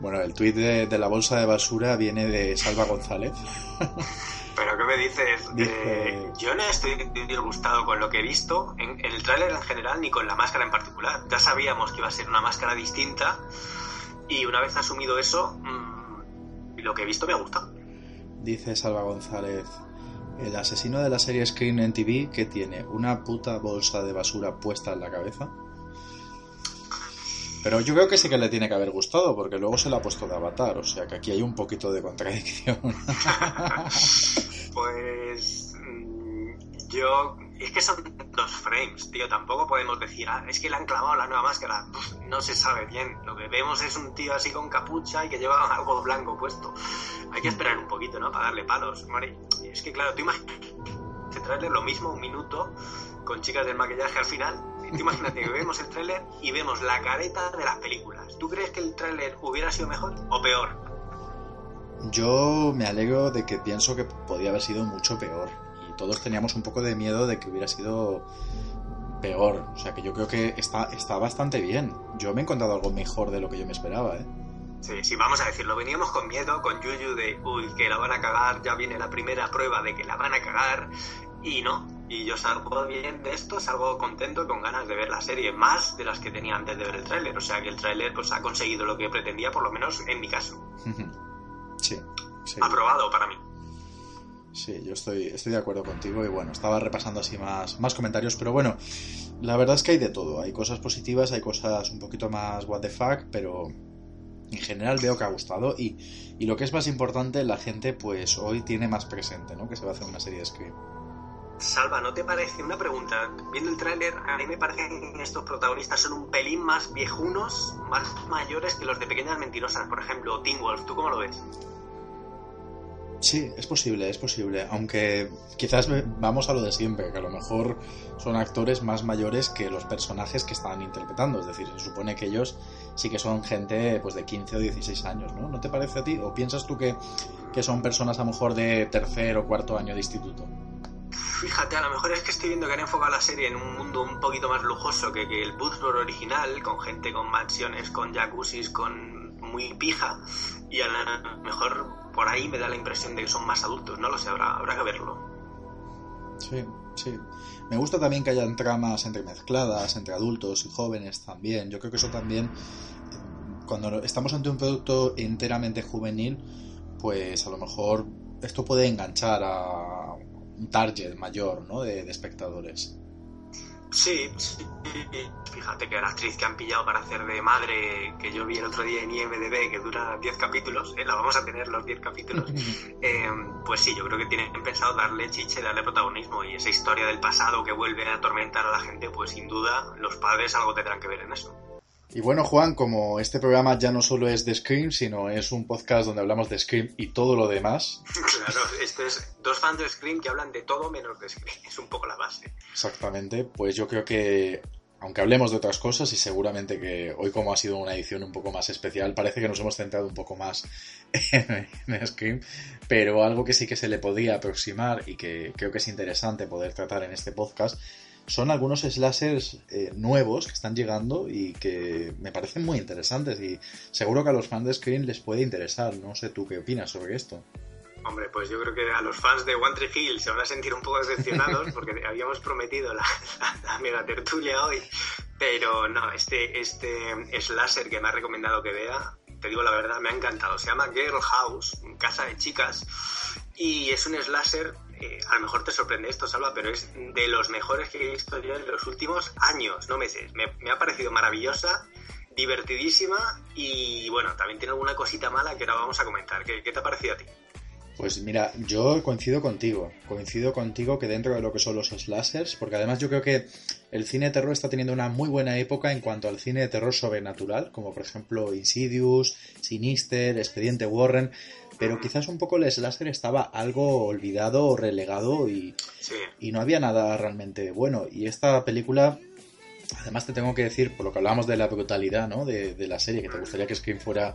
Bueno, el tuit de, de la bolsa de basura viene de Salva González. Pero ¿qué me dices? Dice- Eh, yo no estoy disgustado con lo que he visto en, en el tráiler en general ni con la máscara en particular. Ya sabíamos que iba a ser una máscara distinta y una vez asumido eso, mm, lo que he visto me ha gustado. Dice Salva González, el asesino de la serie Screen en TV que tiene una puta bolsa de basura puesta en la cabeza. Pero yo creo que sí que le tiene que haber gustado, porque luego se la ha puesto de avatar, o sea que aquí hay un poquito de contradicción. Pues mm, yo... Es que son dos frames, tío. Tampoco podemos decir, ah, es que le han clavado la nueva máscara. No se sabe bien. Lo que vemos es un tío así con capucha y que lleva algo blanco puesto. Hay que esperar un poquito, ¿no? Para darle palos. Es que claro, tú imaginas traerle lo mismo un minuto con chicas del maquillaje al final. Imagínate que vemos el tráiler y vemos la careta de las películas. ¿Tú crees que el tráiler hubiera sido mejor o peor? Yo me alegro de que pienso que podía haber sido mucho peor. Y todos teníamos un poco de miedo de que hubiera sido peor. O sea que yo creo que está, está bastante bien. Yo me he encontrado algo mejor de lo que yo me esperaba, ¿eh? Sí, sí, vamos a decirlo, veníamos con miedo, con Yuyu de, uy, que la van a cagar, ya viene la primera prueba de que la van a cagar, y no. Y yo salgo bien de esto, salgo contento y con ganas de ver la serie, más de las que tenía antes de ver el tráiler. O sea que el tráiler pues ha conseguido lo que pretendía, por lo menos en mi caso. Sí, sí. Aprobado para mí. Sí, yo estoy, estoy de acuerdo contigo y bueno, estaba repasando así más, más comentarios, pero bueno, la verdad es que hay de todo. Hay cosas positivas, hay cosas un poquito más what the fuck, pero en general veo que ha gustado y, y lo que es más importante, la gente pues hoy tiene más presente, ¿no? Que se va a hacer una serie de Scream. Salva, ¿no te parece una pregunta? Viendo el tráiler, a mí me parece que estos protagonistas son un pelín más viejunos, más mayores que los de Pequeñas Mentirosas, por ejemplo, Teen Wolf. ¿Tú cómo lo ves? Sí, es posible, es posible, aunque quizás vamos a lo de siempre, que a lo mejor son actores más mayores que los personajes que están interpretando, es decir, se supone que ellos sí que son gente pues de 15 o 16 años, ¿no? ¿No te parece a ti? ¿O piensas tú que, que son personas a lo mejor de tercer o cuarto año de instituto? Fíjate, a lo mejor es que estoy viendo que han enfocado la serie en un mundo un poquito más lujoso que, que el Boothboro original, con gente con mansiones, con jacuzzis, con muy pija, y a lo mejor por ahí me da la impresión de que son más adultos, no lo sé, habrá, habrá que verlo. Sí, sí. Me gusta también que hayan tramas entremezcladas entre adultos y jóvenes también. Yo creo que eso también, cuando estamos ante un producto enteramente juvenil, pues a lo mejor esto puede enganchar a un target mayor, ¿no? De, de espectadores. Sí, sí, fíjate que la actriz que han pillado para hacer de madre, que yo vi el otro día en IMDB, que dura 10 capítulos, eh, la vamos a tener los 10 capítulos, eh, pues sí, yo creo que tienen pensado darle chiche, darle protagonismo y esa historia del pasado que vuelve a atormentar a la gente, pues sin duda los padres algo tendrán que ver en eso. Y bueno, Juan, como este programa ya no solo es de Scream, sino es un podcast donde hablamos de Scream y todo lo demás. claro, esto es dos fans de Scream que hablan de todo menos de Scream. Es un poco la base. Exactamente, pues yo creo que aunque hablemos de otras cosas y seguramente que hoy como ha sido una edición un poco más especial, parece que nos hemos centrado un poco más en, Scream, pero algo que sí que se le podía aproximar y que creo que es interesante poder tratar en este podcast son algunos slashers eh, nuevos que están llegando y que me parecen muy interesantes y seguro que a los fans de Scream les puede interesar. No sé tú qué opinas sobre esto. Hombre, pues yo creo que a los fans de One Tree Hill se van a sentir un poco decepcionados porque habíamos prometido la, mega tertulia hoy. Pero no, este, este slasher que me ha recomendado que vea, te digo la verdad, me ha encantado. Se llama Girl House, Casa de Chicas. Y es un slasher, a lo mejor te sorprende esto, Salva, pero es de los mejores que he visto yo en los últimos años, no meses. Me, ha parecido maravillosa divertidísima y bueno, también tiene alguna cosita mala que ahora vamos a comentar. ¿Qué, qué te ha parecido a ti? Pues mira, yo coincido contigo, coincido contigo que dentro de lo que son los slashers, porque además yo creo que el cine de terror está teniendo una muy buena época en cuanto al cine de terror sobrenatural, como por ejemplo Insidious, Sinister, Expediente Warren, pero quizás un poco el slasher estaba algo olvidado o relegado y, y no había nada realmente bueno. Y esta película Además te tengo que decir, por lo que hablábamos de la brutalidad ¿no? de, de la serie, que te gustaría que Scream fuera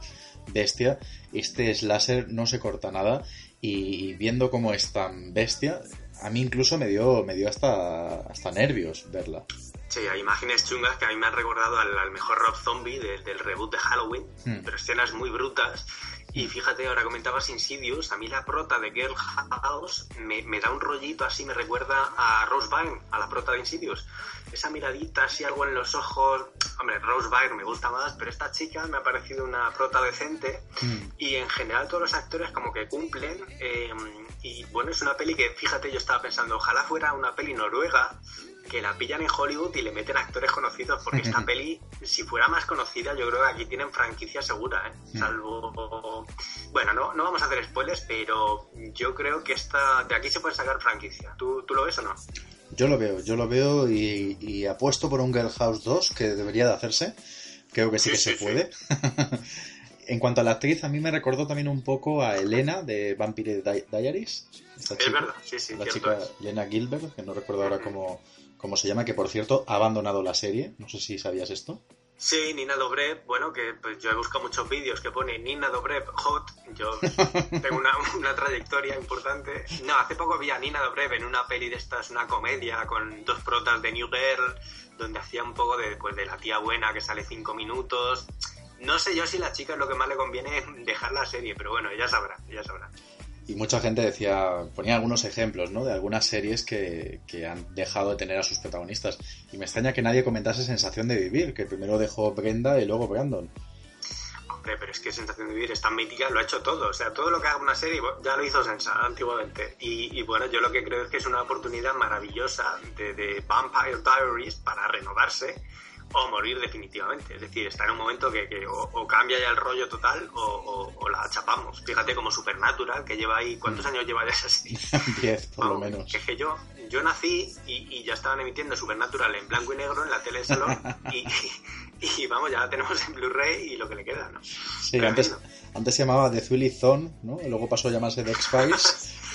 bestia, este slasher no se corta nada y viendo cómo es tan bestia, a mí incluso me dio, me dio hasta, hasta nervios verla. Sí, hay imágenes chungas que a mí me han recordado al, mejor Rob Zombie del reboot de Halloween, hmm. pero escenas muy brutas. Y fíjate, ahora comentabas Insidious, a mí la prota de Girl House me, me da un rollito así, me recuerda a Rose Byrne, a la prota de Insidious esa miradita, así algo en los ojos. Hombre, Rose Byrne me gusta más, pero esta chica me ha parecido una prota decente. Mm. Y en general todos los actores como que cumplen. Eh, y bueno, es una peli que, fíjate, yo estaba pensando, ojalá fuera una peli noruega que la pillan en Hollywood y le meten actores conocidos, porque esta peli, si fuera más conocida, yo creo que aquí tienen franquicia segura, ¿eh? Salvo... Bueno, no, no vamos a hacer spoilers, pero yo creo que esta de aquí se puede sacar franquicia. ¿Tú, tú lo ves o no? Yo lo veo, yo lo veo y, apuesto por un Girl House 2 que debería de hacerse. Creo que sí, que se puede. en cuanto a la actriz, a mí me recordó también un poco a Elena de Vampire Diaries. Esta es verdad, sí, sí. La chica Elena Gilbert, que no recuerdo ahora cómo, cómo se llama, que por cierto ha abandonado la serie. No sé si sabías esto. Sí, Nina Dobrev, bueno, que pues yo he buscado muchos vídeos que pone Nina Dobrev hot, yo tengo una, una, trayectoria importante. No, hace poco vi a Nina Dobrev en una peli de estas, una comedia con dos protas de New Girl, donde hacía un poco de, pues, de la tía buena que sale cinco minutos. No sé yo si a la chica lo que más le conviene dejar la serie, pero bueno, ella sabrá, ella sabrá y mucha gente decía, ponía algunos ejemplos, ¿no? De algunas series que, que, han dejado de tener a sus protagonistas. Y me extraña que nadie comentase Sensación de Vivir, que primero dejó Brenda y luego Brandon. Hombre, pero es que Sensación de Vivir es tan mítica, lo ha hecho todo. O sea, todo lo que haga una serie ya lo hizo Sensa antiguamente. Y, bueno, yo lo que creo es que es una oportunidad maravillosa de Vampire Diaries para renovarse o morir definitivamente. Es decir, está en un momento que, o, cambia ya el rollo total o, la chapamos. Fíjate como Supernatural, que lleva ahí... ¿Cuántos mm. años lleva ya esa serie? Diez, por lo menos. Que es que yo, yo nací y, ya estaban emitiendo Supernatural en blanco y negro en la tele de salón y, vamos, ya la tenemos en Blu-ray y lo que le queda, ¿no? Sí, antes, antes se llamaba The Thrilly Zone, ¿no? luego pasó a llamarse The X-Files.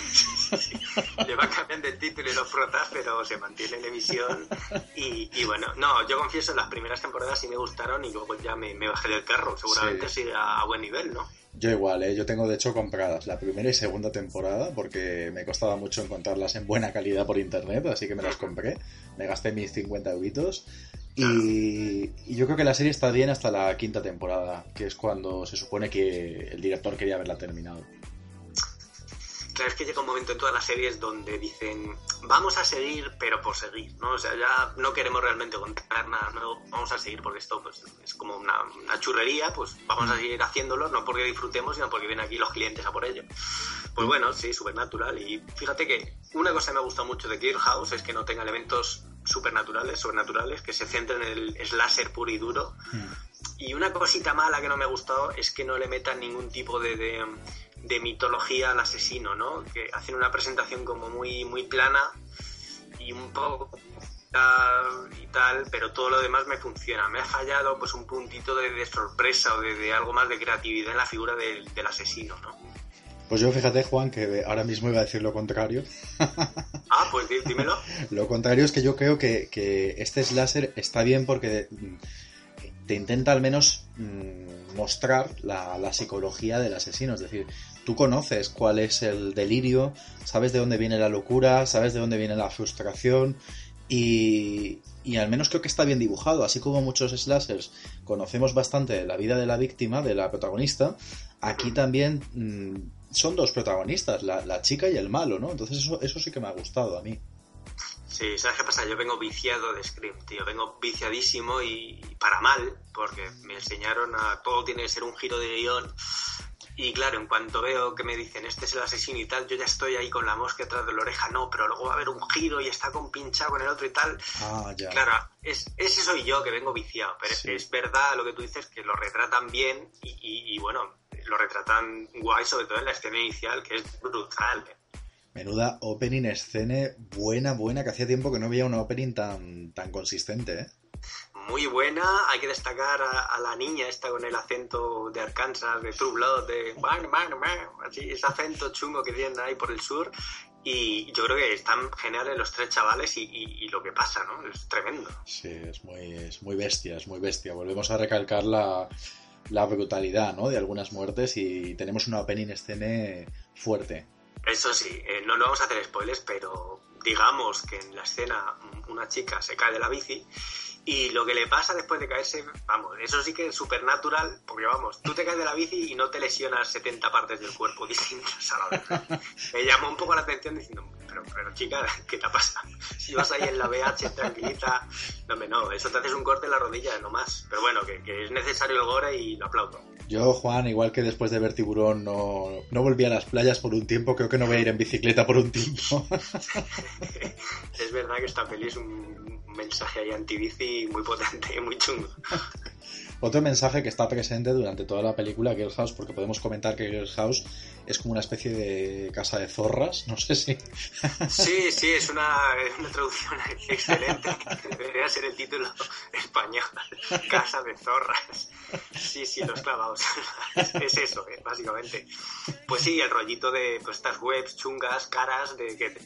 Le van cambiando el título y los protas, pero se mantiene en emisión. Y, bueno, no, yo confieso, las primeras temporadas sí me gustaron y luego ya me, bajé del carro. Seguramente sí. a, buen nivel, ¿no? Yo igual, ¿eh? yo tengo de hecho compradas la primera y segunda temporada porque me costaba mucho encontrarlas en buena calidad por internet, así que me las compré. Me gasté mis 50 euritos y, y, yo creo que la serie está bien hasta la quinta temporada, que es cuando se supone que el director quería haberla terminado. Claro, es que llega un momento en todas las series donde dicen, vamos a seguir, pero por seguir, ¿no? O sea, ya no queremos realmente contar nada nuevo, vamos a seguir porque esto pues, es como una, churrería, pues vamos a seguir haciéndolo, no porque disfrutemos, sino porque vienen aquí los clientes a por ello. Pues bueno, sí, supernatural. Y fíjate que una cosa que me gusta mucho de Kill House es que no tenga elementos supernaturales, sobrenaturales, que se centren en el slasher puro y duro. Mm. Y una cosita mala que no me ha gustado es que no le metan ningún tipo de de mitología al asesino, ¿no? Que hacen una presentación como muy, muy plana y un poco y tal, pero todo lo demás me funciona. Me ha fallado pues un puntito de, de sorpresa o de, de, algo más de creatividad en la figura del, del asesino, ¿no? Pues yo fíjate, Juan, que ahora mismo iba a decir lo contrario. ah, pues dímelo. lo contrario es que yo creo que, que este slasher está bien porque te intenta al menos mmm, mostrar la, psicología del asesino. Es decir, tú conoces cuál es el delirio, sabes de dónde viene la locura, sabes de dónde viene la frustración. Y, y al menos creo que está bien dibujado. Así como muchos slashers conocemos bastante la vida de la víctima, de la protagonista, aquí también mmm, son dos protagonistas, la, la, chica y el malo, ¿no? Entonces eso, eso sí que me ha gustado a mí. Sí, ¿sabes qué pasa? Yo vengo viciado de Scream, tío. Vengo viciadísimo y, para mal, porque me enseñaron a todo tiene que ser un giro de guion. Y claro, en cuanto veo que me dicen este es el asesino y tal, yo ya estoy ahí con la mosca detrás de la oreja, no, pero luego va a haber un giro y está compinchado con el otro y tal. Ah, ya. Claro, es, ese soy yo que vengo viciado, pero sí. es verdad lo que tú dices, que lo retratan bien y, y, y bueno, lo retratan guay, sobre todo en la escena inicial, que es brutal. Menuda opening escene buena, buena, que hacía tiempo que no veía una opening tan, tan consistente, ¿eh? Muy buena, hay que destacar a, a, la niña esta con el acento de Arkansas, de True Blood, de así, ese acento chungo que tienen ahí por el sur. Y yo creo que están geniales los tres chavales y, y, y lo que pasa, ¿no? Es tremendo. Sí, es muy, es muy bestia, es muy bestia. Volvemos a recalcar la, la brutalidad ¿no? de algunas muertes y tenemos una opening escene fuerte. Eso sí, eh, no, no vamos a hacer spoilers, pero digamos que en la escena una chica se cae de la bici y lo que le pasa después de caerse, vamos, eso sí que es supernatural, porque vamos, tú te caes de la bici y no te lesionas 70 partes del cuerpo distintas a la vez. Me llamó un poco la atención diciendo, pero, pero chica, ¿qué te pasa? Si vas ahí en la BH tranquilita, no, me no, eso te haces un corte en la rodilla, no más. Pero bueno, que, que es necesario el gore y lo aplaudo. Yo, Juan, igual que después de ver Tiburón no, no volví a las playas por un tiempo, creo que no voy a ir en bicicleta por un tiempo. es verdad que esta peli es un mensaje ahí antibici muy potente, muy chungo. Otro mensaje que está presente durante toda la película Girl House, porque podemos comentar que Girl House es como una especie de casa de zorras, no sé si. Sí, sí, es una, una traducción excelente. Debería ser el título español: Casa de zorras. Sí, sí, los clavados. Es eso, eh, básicamente. Pues sí, el rollito de pues, estas webs chungas, caras, de que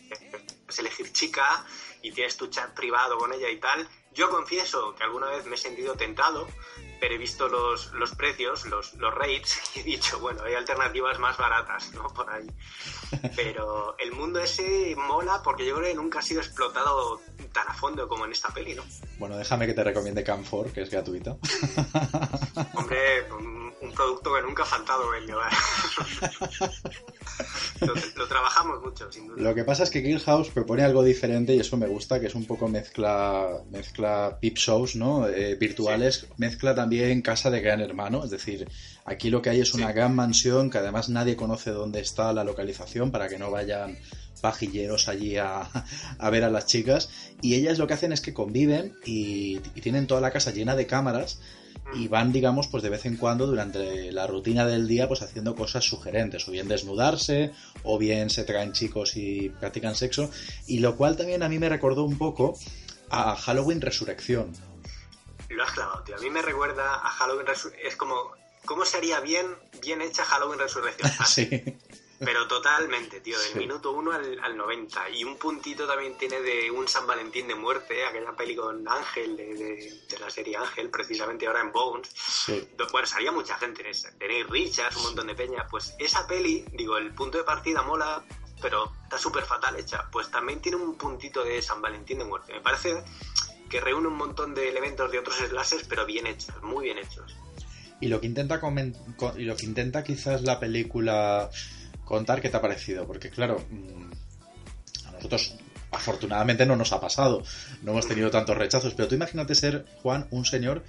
es elegir chica y tienes tu chat privado con ella y tal. Yo confieso que alguna vez me he sentido tentado, pero he visto los, los precios, los, los rates, y he dicho, bueno, hay alternativas más baratas, ¿no? Por ahí. Pero el mundo ese mola porque yo creo que nunca ha sido explotado tan a fondo como en esta peli, ¿no? Bueno, déjame que te recomiende Camfor, que es gratuito. Hombre, un, producto que nunca ha faltado en mi hogar. lo, lo, trabajamos mucho, sin duda. Lo que pasa es que Guild House propone algo diferente y eso me gusta, que es un poco mezcla, mezcla peep shows, ¿no? Eh, virtuales, sí. mezcla también casa de gran hermano, es decir, aquí lo que hay es una sí. gran mansión que además nadie conoce dónde está la localización para que no vayan pajilleros allí a, a, ver a las chicas y ellas lo que hacen es que conviven y, y tienen toda la casa llena de cámaras y van, digamos, pues de vez en cuando durante la rutina del día, pues haciendo cosas sugerentes, o bien desnudarse, o bien se traen chicos y practican sexo, y lo cual también a mí me recordó un poco a Halloween Resurrección. Lo has clavado, tío. A mí me recuerda a Halloween Resurrección. Es como, ¿cómo sería bien, bien hecha Halloween Resurrección? sí. Pero totalmente, tío, del sí. minuto 1 al, al, 90. Y un puntito también tiene de un San Valentín de muerte, aquella peli con Ángel, de, de, de la serie Ángel, precisamente ahora en Bones. Sí. Bueno, salía mucha gente en esa. Tenéis Richards, un montón de peña. Pues esa peli, digo, el punto de partida mola, pero está súper fatal hecha. Pues también tiene un puntito de San Valentín de muerte. Me parece que reúne un montón de elementos de otros slashers, pero bien hechos, muy bien hechos. Y lo que intenta, y lo que intenta quizás la película contar qué te ha parecido, porque claro, a nosotros afortunadamente no nos ha pasado, no hemos tenido tantos rechazos, pero tú imagínate ser, Juan, un señor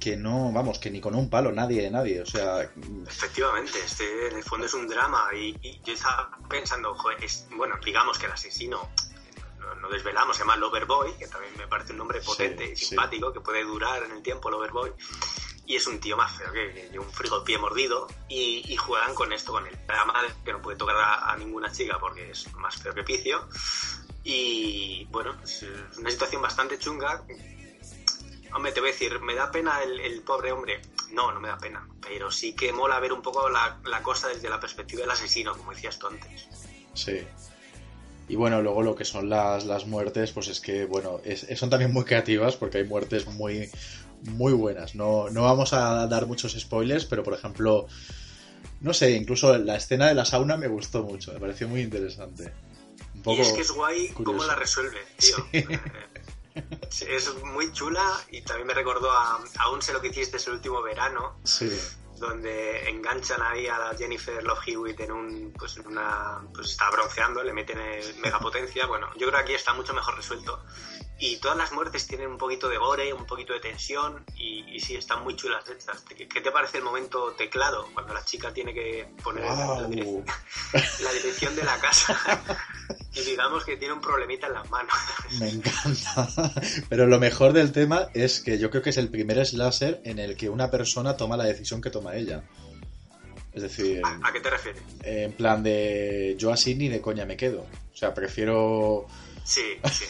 que no, vamos, que ni con un palo, nadie, nadie, o sea... Efectivamente, este en el fondo es un drama y, y yo estaba pensando, joder, es, bueno, digamos que el asesino, no, no, desvelamos, se llama Loverboy, que también me parece un nombre potente sí, y simpático, sí. que puede durar en el tiempo, Loverboy, y es un tío más feo que, que un frigo pie mordido y, y, juegan con esto, con el drama que no puede tocar a, ninguna chica porque es más feo que picio Y bueno, es una situación bastante chunga. Hombre, te voy a decir, ¿me da pena el, pobre hombre? No, no me da pena. Pero sí que mola ver un poco la, cosa desde la perspectiva del asesino, como decías tú antes. Sí. Y bueno, luego lo que son las, las muertes, pues es que, bueno, son también muy creativas porque hay muertes muy, muy buenas. No, no vamos a dar muchos spoilers, pero por ejemplo, no sé, incluso la escena de la sauna me gustó mucho, me pareció muy interesante. Un poco y es que es guay cómo curioso. la resuelve, tío. Eh, Es muy chula y también me recordó a Aún sé lo que hiciste el último verano, Sí, donde enganchan ahí a la Jennifer Love Hewitt en un pues en una pues está bronceando le meten el mega potencia bueno yo creo que aquí está mucho mejor resuelto y todas las muertes tienen un poquito de gore un poquito de tensión y, y sí están muy chulas hechas ¿Qué, qué te parece el momento teclado cuando la chica tiene que poner la, Guau. dirección, la dirección de la casa y digamos que tiene un problemita en las manos me encanta. Pero lo mejor del tema es que yo creo que es el primer slasher en el que una persona toma la decisión que toma ella. Es decir, ¿a, a qué te refieres? en plan de yo así ni de coña me quedo. O sea, prefiero... Sí, sí.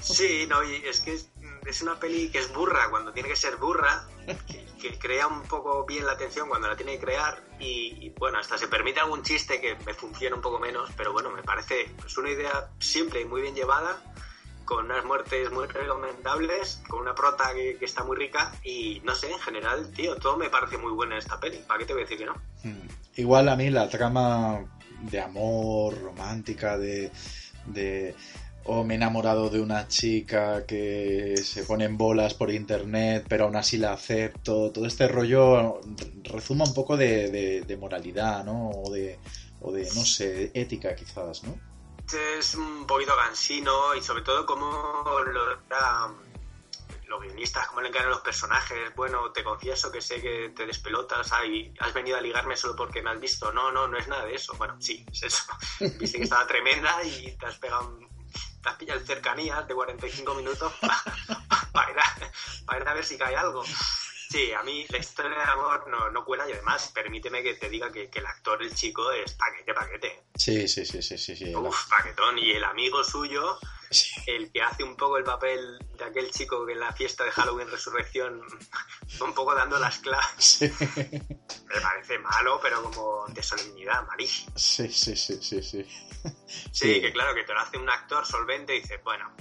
Sí, no, y es que es, es una peli que es burra cuando tiene que ser burra, que, que crea un poco bien la tensión cuando la tiene que crear y, y, bueno, hasta se permite algún chiste que me funciona un poco menos, pero bueno, me parece pues, una idea simple y muy bien llevada, con unas muertes muy recomendables, con una prota que, que está muy rica y no sé, en general, tío, todo me parece muy bueno en esta peli, ¿para qué te voy a decir que no? Hmm. Igual a mí la trama de amor, romántica, de... de o me he enamorado de una chica que se pone en bolas por internet, pero aún así la acepto. Todo este rollo rezuma un poco de, de, de moralidad, ¿no? O de, no sé, ética quizás, ¿no? Es un poquito cansino y sobre todo como lo, la, los guionistas, cómo le encaran los personajes. Bueno, te confieso que sé que te despelotas, ay, has venido a ligarme solo porque me has visto. No, no, no es nada de eso. Bueno, sí, es eso. Viste que estaba tremenda y te has pegado un te has pillado cercanías de 45 minutos para ir, a, ir, a ver si cae algo. Sí, a mí la historia de amor no, no cuela y además permíteme que te diga que, que, el actor, el chico, es paquete, paquete. Sí, sí, sí, sí, sí. sí Uf, paquetón. Y el amigo suyo, sí. el que hace un poco el papel de aquel chico que en la fiesta de Halloween Resurrección un poco dando las claves. Sí. Me parece malo, pero como de solemnidad, malísimo. Sí, sí, sí, sí, sí. Sí, sí, que claro, que te lo hace un actor solvente y dices, bueno,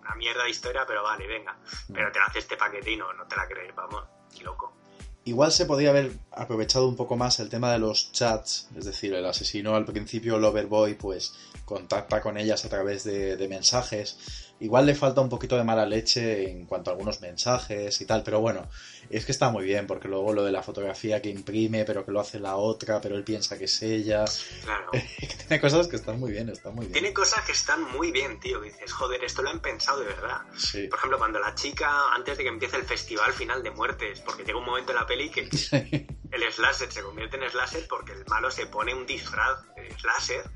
una mierda de historia, pero vale, venga. Pero te lo hace este paquetino, no te la crees, vamos, y loco. Igual se podría haber aprovechado un poco más el tema de los chats, es decir, el asesino al principio, Loverboy, pues contacta con ellas a través de, de, mensajes. Igual le falta un poquito de mala leche en cuanto a algunos mensajes y tal, pero bueno, es que está muy bien, porque luego lo de la fotografía que imprime, pero que lo hace la otra, pero él piensa que es ella. Claro. tiene cosas que están muy bien, están muy bien. Tiene cosas que están muy bien, tío, que dices, joder, esto lo han pensado de verdad. Sí. Por ejemplo, cuando la chica, antes de que empiece el festival final de muertes, porque llega un momento en la peli que el slasher se convierte en slasher porque el malo se pone un disfraz de slasher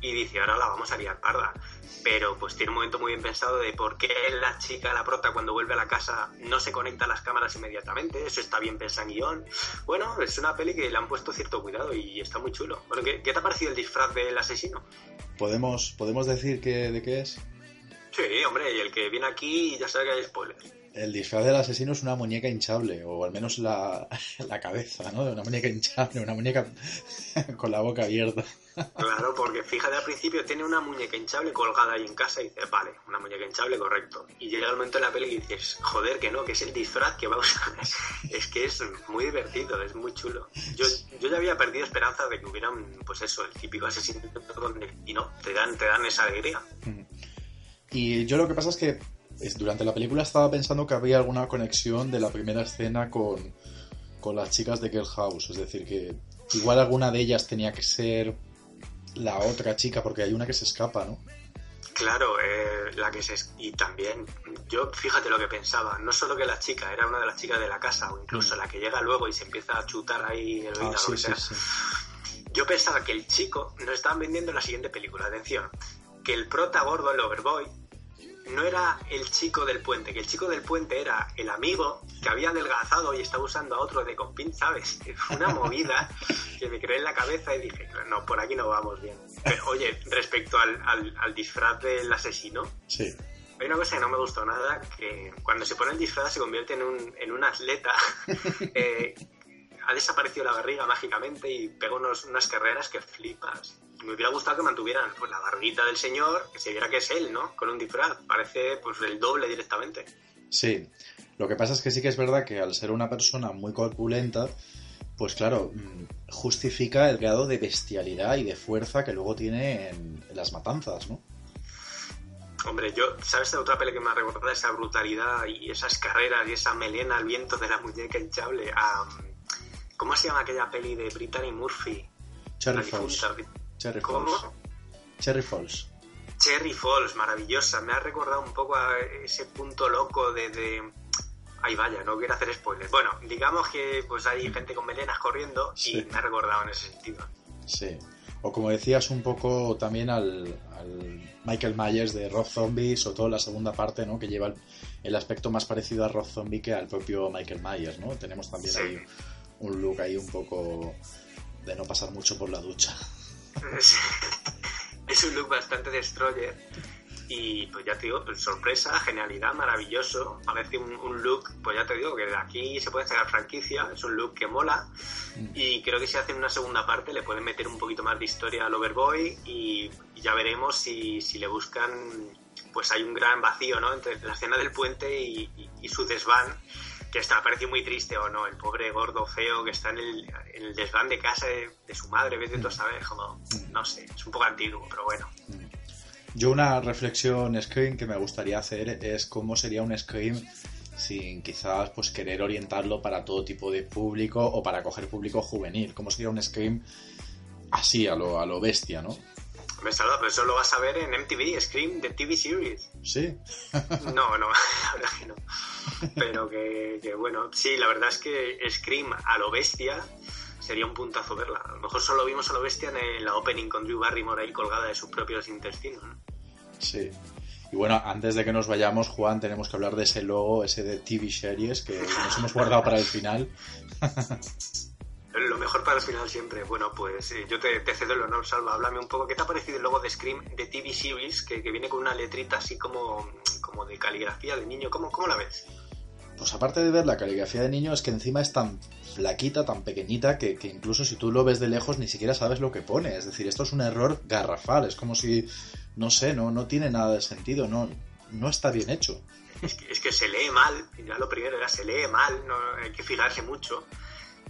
y dice, ahora la vamos a liar parda. Pero pues tiene un momento muy bien pensado de por qué la chica, la prota, cuando vuelve a la casa no se conecta a las cámaras inmediatamente. Eso está bien pensado en guion. Bueno, es una peli que le han puesto cierto cuidado y está muy chulo. Bueno, ¿qué, qué te ha parecido el disfraz del asesino? ¿Podemos, ¿podemos decir que, de qué es? Sí, hombre, y el que viene aquí ya sabe que hay spoilers. El disfraz del asesino es una muñeca hinchable, o al menos la, la cabeza, ¿no? De una muñeca hinchable, una muñeca con la boca abierta. Claro, porque fíjate al principio tiene una muñeca hinchable colgada ahí en casa y dices, vale, una muñeca hinchable, correcto. Y llega el momento en la peli y dices, joder, que no, que es el disfraz que va a usar. es que es muy divertido, es muy chulo. Yo, yo ya había perdido esperanza de que hubieran, pues eso, el típico asesino y no, te dan, te dan esa alegría. Y yo lo que pasa es que durante la película estaba pensando que había alguna conexión de la primera escena con, con las chicas de Girl House. Es decir, que igual alguna de ellas tenía que ser la otra chica, porque hay una que se escapa, ¿no? Claro, eh, la que se... Y también, yo fíjate lo que pensaba, no solo que la chica era una de las chicas de la casa, o incluso mm. la que llega luego y se empieza a chutar ahí el oído, ah, sí. Sí, sí. Yo pensaba que el chico nos estaban vendiendo en la siguiente película, atención, que el prota gordo, el overboy, no era el chico del puente, que el chico del puente era el amigo que había adelgazado y estaba usando a otro de compín, ¿sabes? Fue una movida que me creé en la cabeza y dije, no, por aquí no vamos bien. Pero, oye, respecto al, al, al disfraz del asesino, Sí. hay una cosa que no me gustó nada, que cuando se pone el disfraz se convierte en un, en un atleta. eh, ha desaparecido la barriga mágicamente y pega unos, unas carreras que flipas. Me hubiera gustado que mantuvieran pues, la barbita del señor, que se viera que es él, ¿no? Con un disfraz. Parece pues el doble directamente. Sí. Lo que pasa es que sí que es verdad que al ser una persona muy corpulenta, pues claro, mm, justifica el grado de bestialidad y de fuerza que luego tiene en, en las matanzas, ¿no? Hombre, yo, ¿sabes de otra peli que me ha recordado esa brutalidad y esas carreras y esa melena al viento de la muñeca hinchable? A, ¿Cómo se llama aquella peli de Brittany Murphy? Difunta. Cherry ¿Cómo? Falls. Cherry Falls. Cherry Falls, maravillosa. Me ha recordado un poco a ese punto loco de... de... Ay, vaya, no quiero hacer spoilers. Bueno, digamos que pues hay gente con melenas corriendo y Sí. me ha recordado en ese sentido. Sí. O como decías un poco también al, al Michael Myers de Rob Zombie, sobre todo la segunda parte, ¿no? Que lleva el, el aspecto más parecido a Rob Zombie que al propio Michael Myers, ¿no? Tenemos también Sí. ahí un look ahí un poco de no pasar mucho por la ducha. Es, un look bastante destroyer. Y pues ya te digo, pues, sorpresa, genialidad, maravilloso. Parece un, un look, pues ya te digo, que de aquí se puede sacar franquicia. Es un look que mola. Y creo que si hacen una segunda parte le pueden meter un poquito más de historia al Overboy. Y, ya veremos si, si le buscan. Pues hay un gran vacío, ¿no? Entre la escena del puente y, y- y su desván. Que está parecido muy triste o no. El pobre gordo feo que está en el, en el desván de casa de, de su madre. Vete tú a saber, como. No sé, es un poco antiguo, pero bueno. Yo una reflexión Scream que me gustaría hacer es cómo sería un Scream sin quizás pues querer orientarlo para todo tipo de público o para coger público juvenil. ¿Cómo sería un Scream así, a lo, a lo bestia, ¿no? Me saluda, pero eso lo vas a ver en MTV, Scream, de TV Series. Sí. No, no, la verdad que no. Pero que, que bueno, sí, la verdad es que Scream a lo bestia sería un puntazo verla. A lo mejor solo vimos a lo bestia en la opening con Drew Barrymore ahí colgada de sus propios intestinos. ¿no? Sí. Y bueno, antes de que nos vayamos, Juan, tenemos que hablar de ese logo, ese de TV Series, que nos hemos guardado para el final. Lo mejor para el final siempre. Bueno, pues eh, yo te, te cedo el honor, Salva. Háblame un poco. ¿Qué te ha parecido el logo de Scream de TV Series? Que, que viene con una letrita así como, como de caligrafía de niño. ¿Cómo, ¿Cómo la ves? Pues aparte de ver la caligrafía de niño, es que encima es tan flaquita, tan pequeñita, que, que incluso si tú lo ves de lejos ni siquiera sabes lo que pone. Es decir, esto es un error garrafal. Es como si, no sé, no, no tiene nada de sentido, no, no está bien hecho. Es que, es que se lee mal, ya lo primero era se lee mal, no, hay que fijarse mucho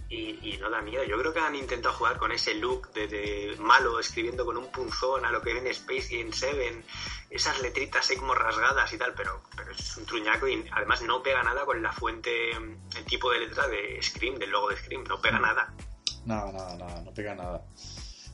y, y no da miedo. Yo creo que han intentado jugar con ese look de, malo, escribiendo con un punzón a lo que ven en Space y en Seven, esas letritas ahí como rasgadas y tal, pero es un truñaco y además no pega nada con la fuente, el tipo de letra de Scream, del logo de Scream, no pega nada. Nada, nada, nada, no pega nada.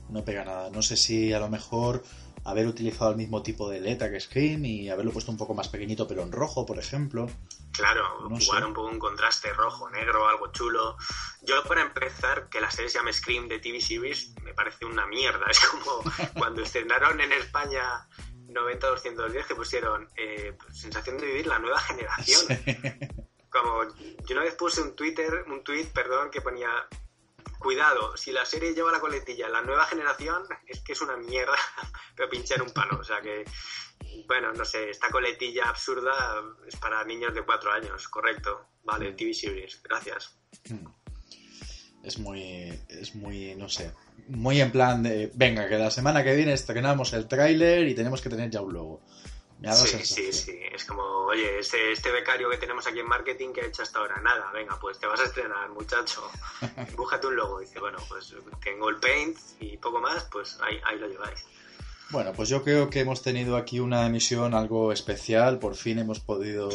No pega nada. No sé si a lo mejor haber utilizado el mismo tipo de letra que Scream y haberlo puesto un poco más pequeñito pero en rojo, por ejemplo. Claro, No jugar sé. un poco un contraste rojo, negro, algo chulo. Yo, para empezar, que la serie se llame Scream de TV Series me parece una mierda. Es como cuando estrenaron en España 90-210 que pusieron eh, Sensación de Vivir la nueva generación. Como yo una vez puse un Twitter, un tweet, perdón, que ponía cuidado, si la serie lleva la coletilla la nueva generación, es que es una mierda, pero pinchar un palo. O sea que, bueno, no sé, esta coletilla absurda es para niños de cuatro años, correcto. Vale, TV Series, gracias. Es muy, es muy, no sé, muy en plan de, venga, que la semana que viene estrenamos el tráiler y tenemos que tener ya un logo. Me Sí, sensación. sí, sí. Es como, oye, este, este becario que tenemos aquí en marketing que ha hecho hasta ahora, nada, venga, pues te vas a estrenar, muchacho. Búscate un logo. Dice, bueno, pues tengo el paint y poco más, pues ahí, ahí lo lleváis. Bueno, pues yo creo que hemos tenido aquí una emisión algo especial. Por fin hemos podido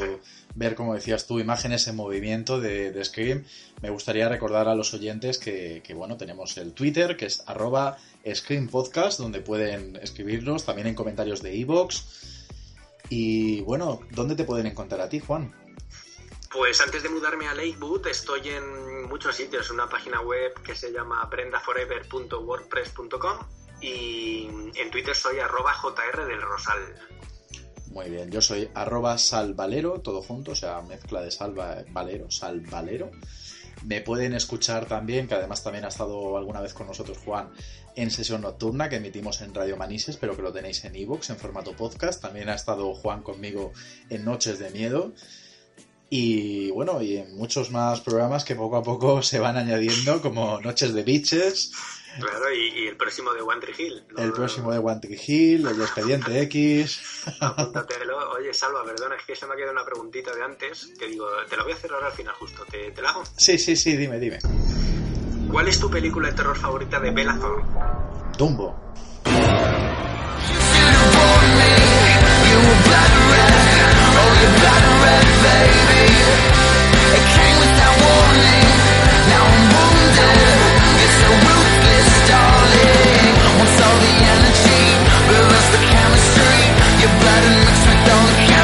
ver, como decías tú, imágenes en movimiento de, de Scream. Me gustaría recordar a los oyentes que, bueno, tenemos el Twitter, que es arroba Scream Podcast, donde pueden escribirnos, también en comentarios de iVoox. Y bueno, ¿dónde te pueden encontrar a ti, Juan? Pues antes de mudarme a Lakewood estoy en muchos sitios, una página web que se llama prendaforever.wordpress.com y en Twitter soy arroba jr del rosal. Muy bien, yo soy arroba salvalero, todo junto, o sea, mezcla de salva, valero, salvalero. Me pueden escuchar también, que además también ha estado alguna vez con nosotros Juan, en sesión nocturna que emitimos en Radio Manises, pero que lo tenéis en iVoox en formato podcast. También ha estado Juan conmigo en Noches de Miedo. Y bueno, y en muchos más programas que poco a poco se van añadiendo, como Noches de Bitches, Claro, y, el próximo de One Tree Hill. El próximo de One Tree Hill, el de Expediente X. Apúntatelo. Oye, Salva, perdona, es que se me ha quedado una preguntita de antes que digo, te la voy a hacer ahora al final justo. ¿Te, la hago? Sí, sí, sí, dime, dime. ¿Cuál es tu película de terror favorita de Bella Dumbo. Now I'm wounded. It's. Wants all the energy, but loves the chemistry. Your blood mixed with all the chemistry